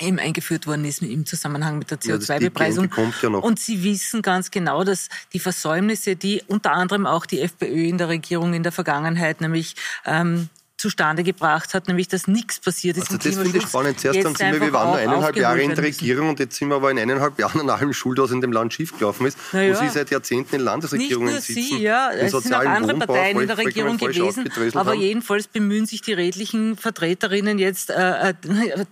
Speaker 4: eben eingeführt worden ist im Zusammenhang mit der CO2-Bepreisung. Ja, und Sie wissen ganz genau, dass die Versäumnisse, die unter anderem auch die FPÖ in der Regierung in der Vergangenheit, nämlich ähm, zustande gebracht hat, nämlich dass nichts passiert ist.
Speaker 5: Also das finde ich spannend. Zuerst dann sind wir, wir waren nur eineinhalb Jahre in der Regierung und jetzt sind wir aber in eineinhalb Jahren an allem schuld, was in dem Land schiefgelaufen ist,
Speaker 4: naja.
Speaker 5: wo Sie seit Jahrzehnten in Landesregierungen
Speaker 4: Nicht
Speaker 5: nur
Speaker 4: Sie, ja. Es sind auch andere Wohnbau, Parteien in der Regierung gewesen, aber haben. jedenfalls bemühen sich die redlichen Vertreterinnen jetzt, äh, äh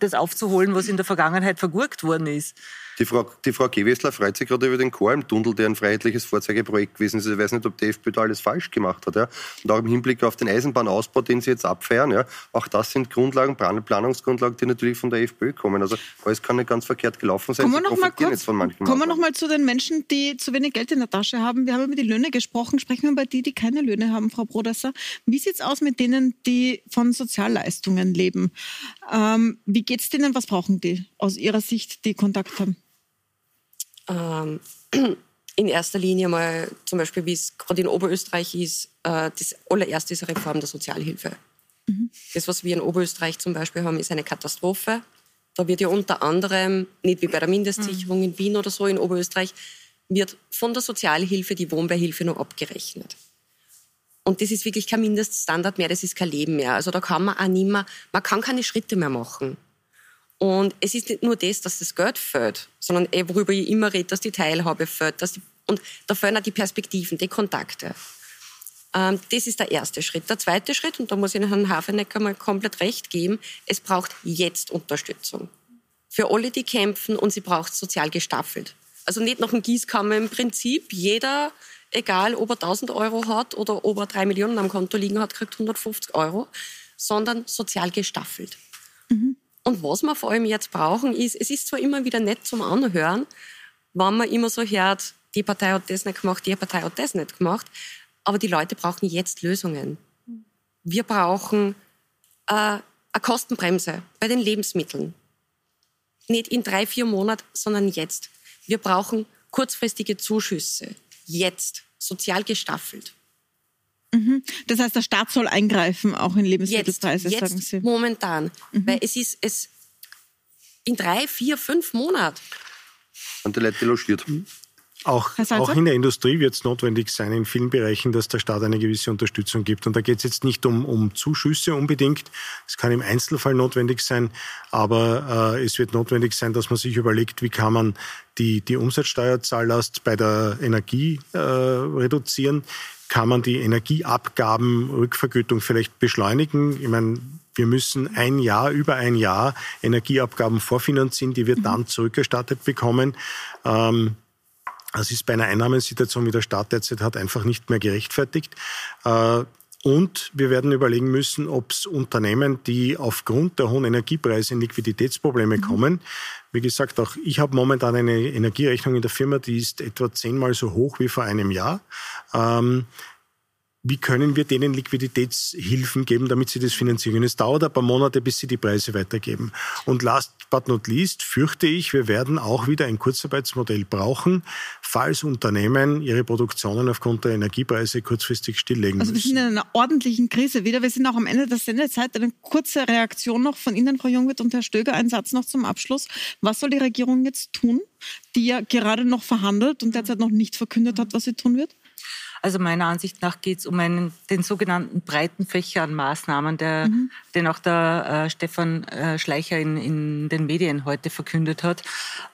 Speaker 4: das aufzuholen, was in der Vergangenheit vergurkt worden ist.
Speaker 5: Die Frau, die Frau Gewessler freut sich gerade über den Koralmtunnel, der ein freiheitliches Vorzeigeprojekt gewesen ist. Ich weiß nicht, ob die FPÖ da alles falsch gemacht hat. Ja. Und auch im Hinblick auf den Eisenbahnausbau, den sie jetzt abfeiern, ja, auch das sind Grundlagen, Planungsgrundlagen, die natürlich von der FPÖ kommen. Also alles kann nicht ganz verkehrt gelaufen sein.
Speaker 1: Kommen wir noch mal kurz, kommen wir noch mal zu den Menschen, die zu wenig Geld in der Tasche haben. Wir haben über die Löhne gesprochen. Sprechen wir bei die, die keine Löhne haben, Frau Brodesser. Wie sieht es aus mit denen, die von Sozialleistungen leben? Ähm, wie geht es denen? Was brauchen die aus Ihrer Sicht, die Kontakt haben?
Speaker 2: ähm, in erster Linie mal zum Beispiel, wie es gerade in Oberösterreich ist, äh, das allererste ist eine Reform der Sozialhilfe. Mhm. Das, was wir in Oberösterreich zum Beispiel haben, ist eine Katastrophe. Da wird ja unter anderem, nicht wie bei der Mindestsicherung mhm. in Wien oder so in Oberösterreich, wird von der Sozialhilfe die Wohnbeihilfe noch abgerechnet. Und das ist wirklich kein Mindeststandard mehr, das ist kein Leben mehr. Also da kann man auch nicht mehr, man kann keine Schritte mehr machen. Und es ist nicht nur das, dass das Geld fehlt, sondern eh, worüber ich immer rede, dass die Teilhabe fehlt. Dass die, und da fehlen auch die Perspektiven, die Kontakte. Ähm, das ist der erste Schritt. Der zweite Schritt, und da muss ich Herrn Hafenecker mal komplett recht geben, es braucht jetzt Unterstützung. Für alle, die kämpfen, und sie braucht sozial gestaffelt. Also nicht nach dem Gießkammer im Prinzip. Jeder, egal ob er 1000 Euro hat oder ob er drei Millionen am Konto liegen hat, kriegt 150 Euro, sondern sozial gestaffelt. Mhm. Und was wir vor allem jetzt brauchen, ist, es ist zwar immer wieder nett zum Anhören, wenn man immer so hört, die Partei hat das nicht gemacht, die Partei hat das nicht gemacht, aber die Leute brauchen jetzt Lösungen. Wir brauchen äh, eine Kostenbremse bei den Lebensmitteln. Nicht in drei, vier Monaten, sondern jetzt. Wir brauchen kurzfristige Zuschüsse. Jetzt. Sozial gestaffelt.
Speaker 1: Mhm. Das heißt, der Staat soll eingreifen, auch in Lebensmittelpreise,
Speaker 2: jetzt,
Speaker 1: sagen Sie.
Speaker 2: Momentan. Mhm. Weil es ist es in drei, vier, fünf Monaten.
Speaker 5: Und die Leute logiert.
Speaker 3: Mhm. Auch, auch in der Industrie wird es notwendig sein, in vielen Bereichen, dass der Staat eine gewisse Unterstützung gibt. Und da geht es jetzt nicht um, um Zuschüsse unbedingt. Es kann im Einzelfall notwendig sein, aber äh, es wird notwendig sein, dass man sich überlegt, wie kann man die, die Umsatzsteuerzahllast bei der Energie äh, reduzieren kann man die Energieabgabenrückvergütung vielleicht beschleunigen. Ich meine, wir müssen ein Jahr, über ein Jahr Energieabgaben vorfinanzieren, die wir dann zurückerstattet bekommen. Ähm, Das ist bei einer Einnahmensituation, wie der Staat derzeit hat, einfach nicht mehr gerechtfertigt. Äh, und wir werden überlegen müssen, ob es Unternehmen, die aufgrund der hohen Energiepreise in Liquiditätsprobleme mhm. kommen, wie gesagt, auch ich habe momentan eine Energierechnung in der Firma, die ist etwa zehnmal so hoch wie vor einem Jahr. Ähm, wie können wir denen Liquiditätshilfen geben, damit sie das finanzieren können. Es dauert ein paar Monate, bis sie die Preise weitergeben. Und last but not least fürchte ich, wir werden auch wieder ein Kurzarbeitsmodell brauchen, falls Unternehmen ihre Produktionen aufgrund der Energiepreise kurzfristig stilllegen
Speaker 1: müssen. Also wir sind in einer ordentlichen Krise wieder. Wir sind auch am Ende der Sendezeit. Eine kurze Reaktion noch von Ihnen, Frau Jungwirth und Herr Stöger. Ein Satz noch zum Abschluss. Was soll die Regierung jetzt tun, die ja gerade noch verhandelt und derzeit noch nicht verkündet hat, was sie tun wird?
Speaker 4: Also meiner Ansicht nach geht es um einen, den sogenannten breiten Fächer an Maßnahmen, der, mhm. den auch der äh, Stefan äh, Schleicher in, in den Medien heute verkündet hat.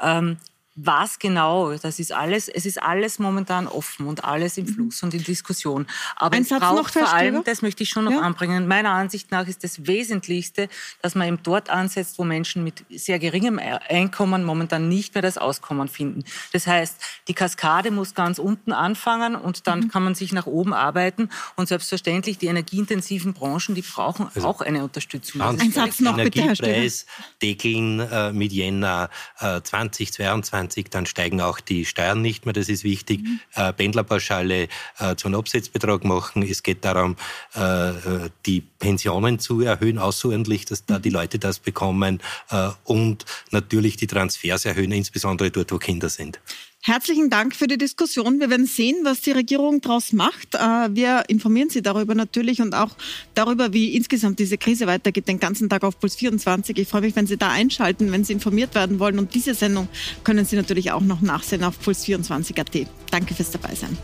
Speaker 4: Ähm, was genau, das ist alles, es ist alles momentan offen und alles im mhm. Fluss und in Diskussion. Aber Ein es Satz braucht vor allem, das möchte ich schon noch ja. anbringen, meiner Ansicht nach ist das Wesentlichste, dass man eben dort ansetzt, wo Menschen mit sehr geringem Einkommen momentan nicht mehr das Auskommen finden. Das heißt, die Kaskade muss ganz unten anfangen und dann mhm. kann man sich nach oben arbeiten und selbstverständlich die energieintensiven Branchen, die brauchen also auch eine Unterstützung.
Speaker 6: Ein Satz noch bitte, Herr Energiepreis deckeln äh, mit Jänner äh, 2022 2020, dann steigen auch die Steuern nicht mehr, das ist wichtig. Mhm. Äh, Pendlerpauschale äh, zu einem Absetzbetrag machen. Es geht darum, äh, äh die Pensionen zu erhöhen, außerordentlich, dass da die mhm. Leute das bekommen äh, und natürlich die Transfers erhöhen, insbesondere dort, wo Kinder sind.
Speaker 1: Herzlichen Dank für die Diskussion. Wir werden sehen, was die Regierung daraus macht. Äh, wir informieren Sie darüber natürlich und auch darüber, wie insgesamt diese Krise weitergeht, den ganzen Tag auf Puls 24. Ich freue mich, wenn Sie da einschalten, wenn Sie informiert werden wollen. Und diese Sendung können Sie natürlich auch noch nachsehen auf puls24.at. Danke fürs Dabeisein.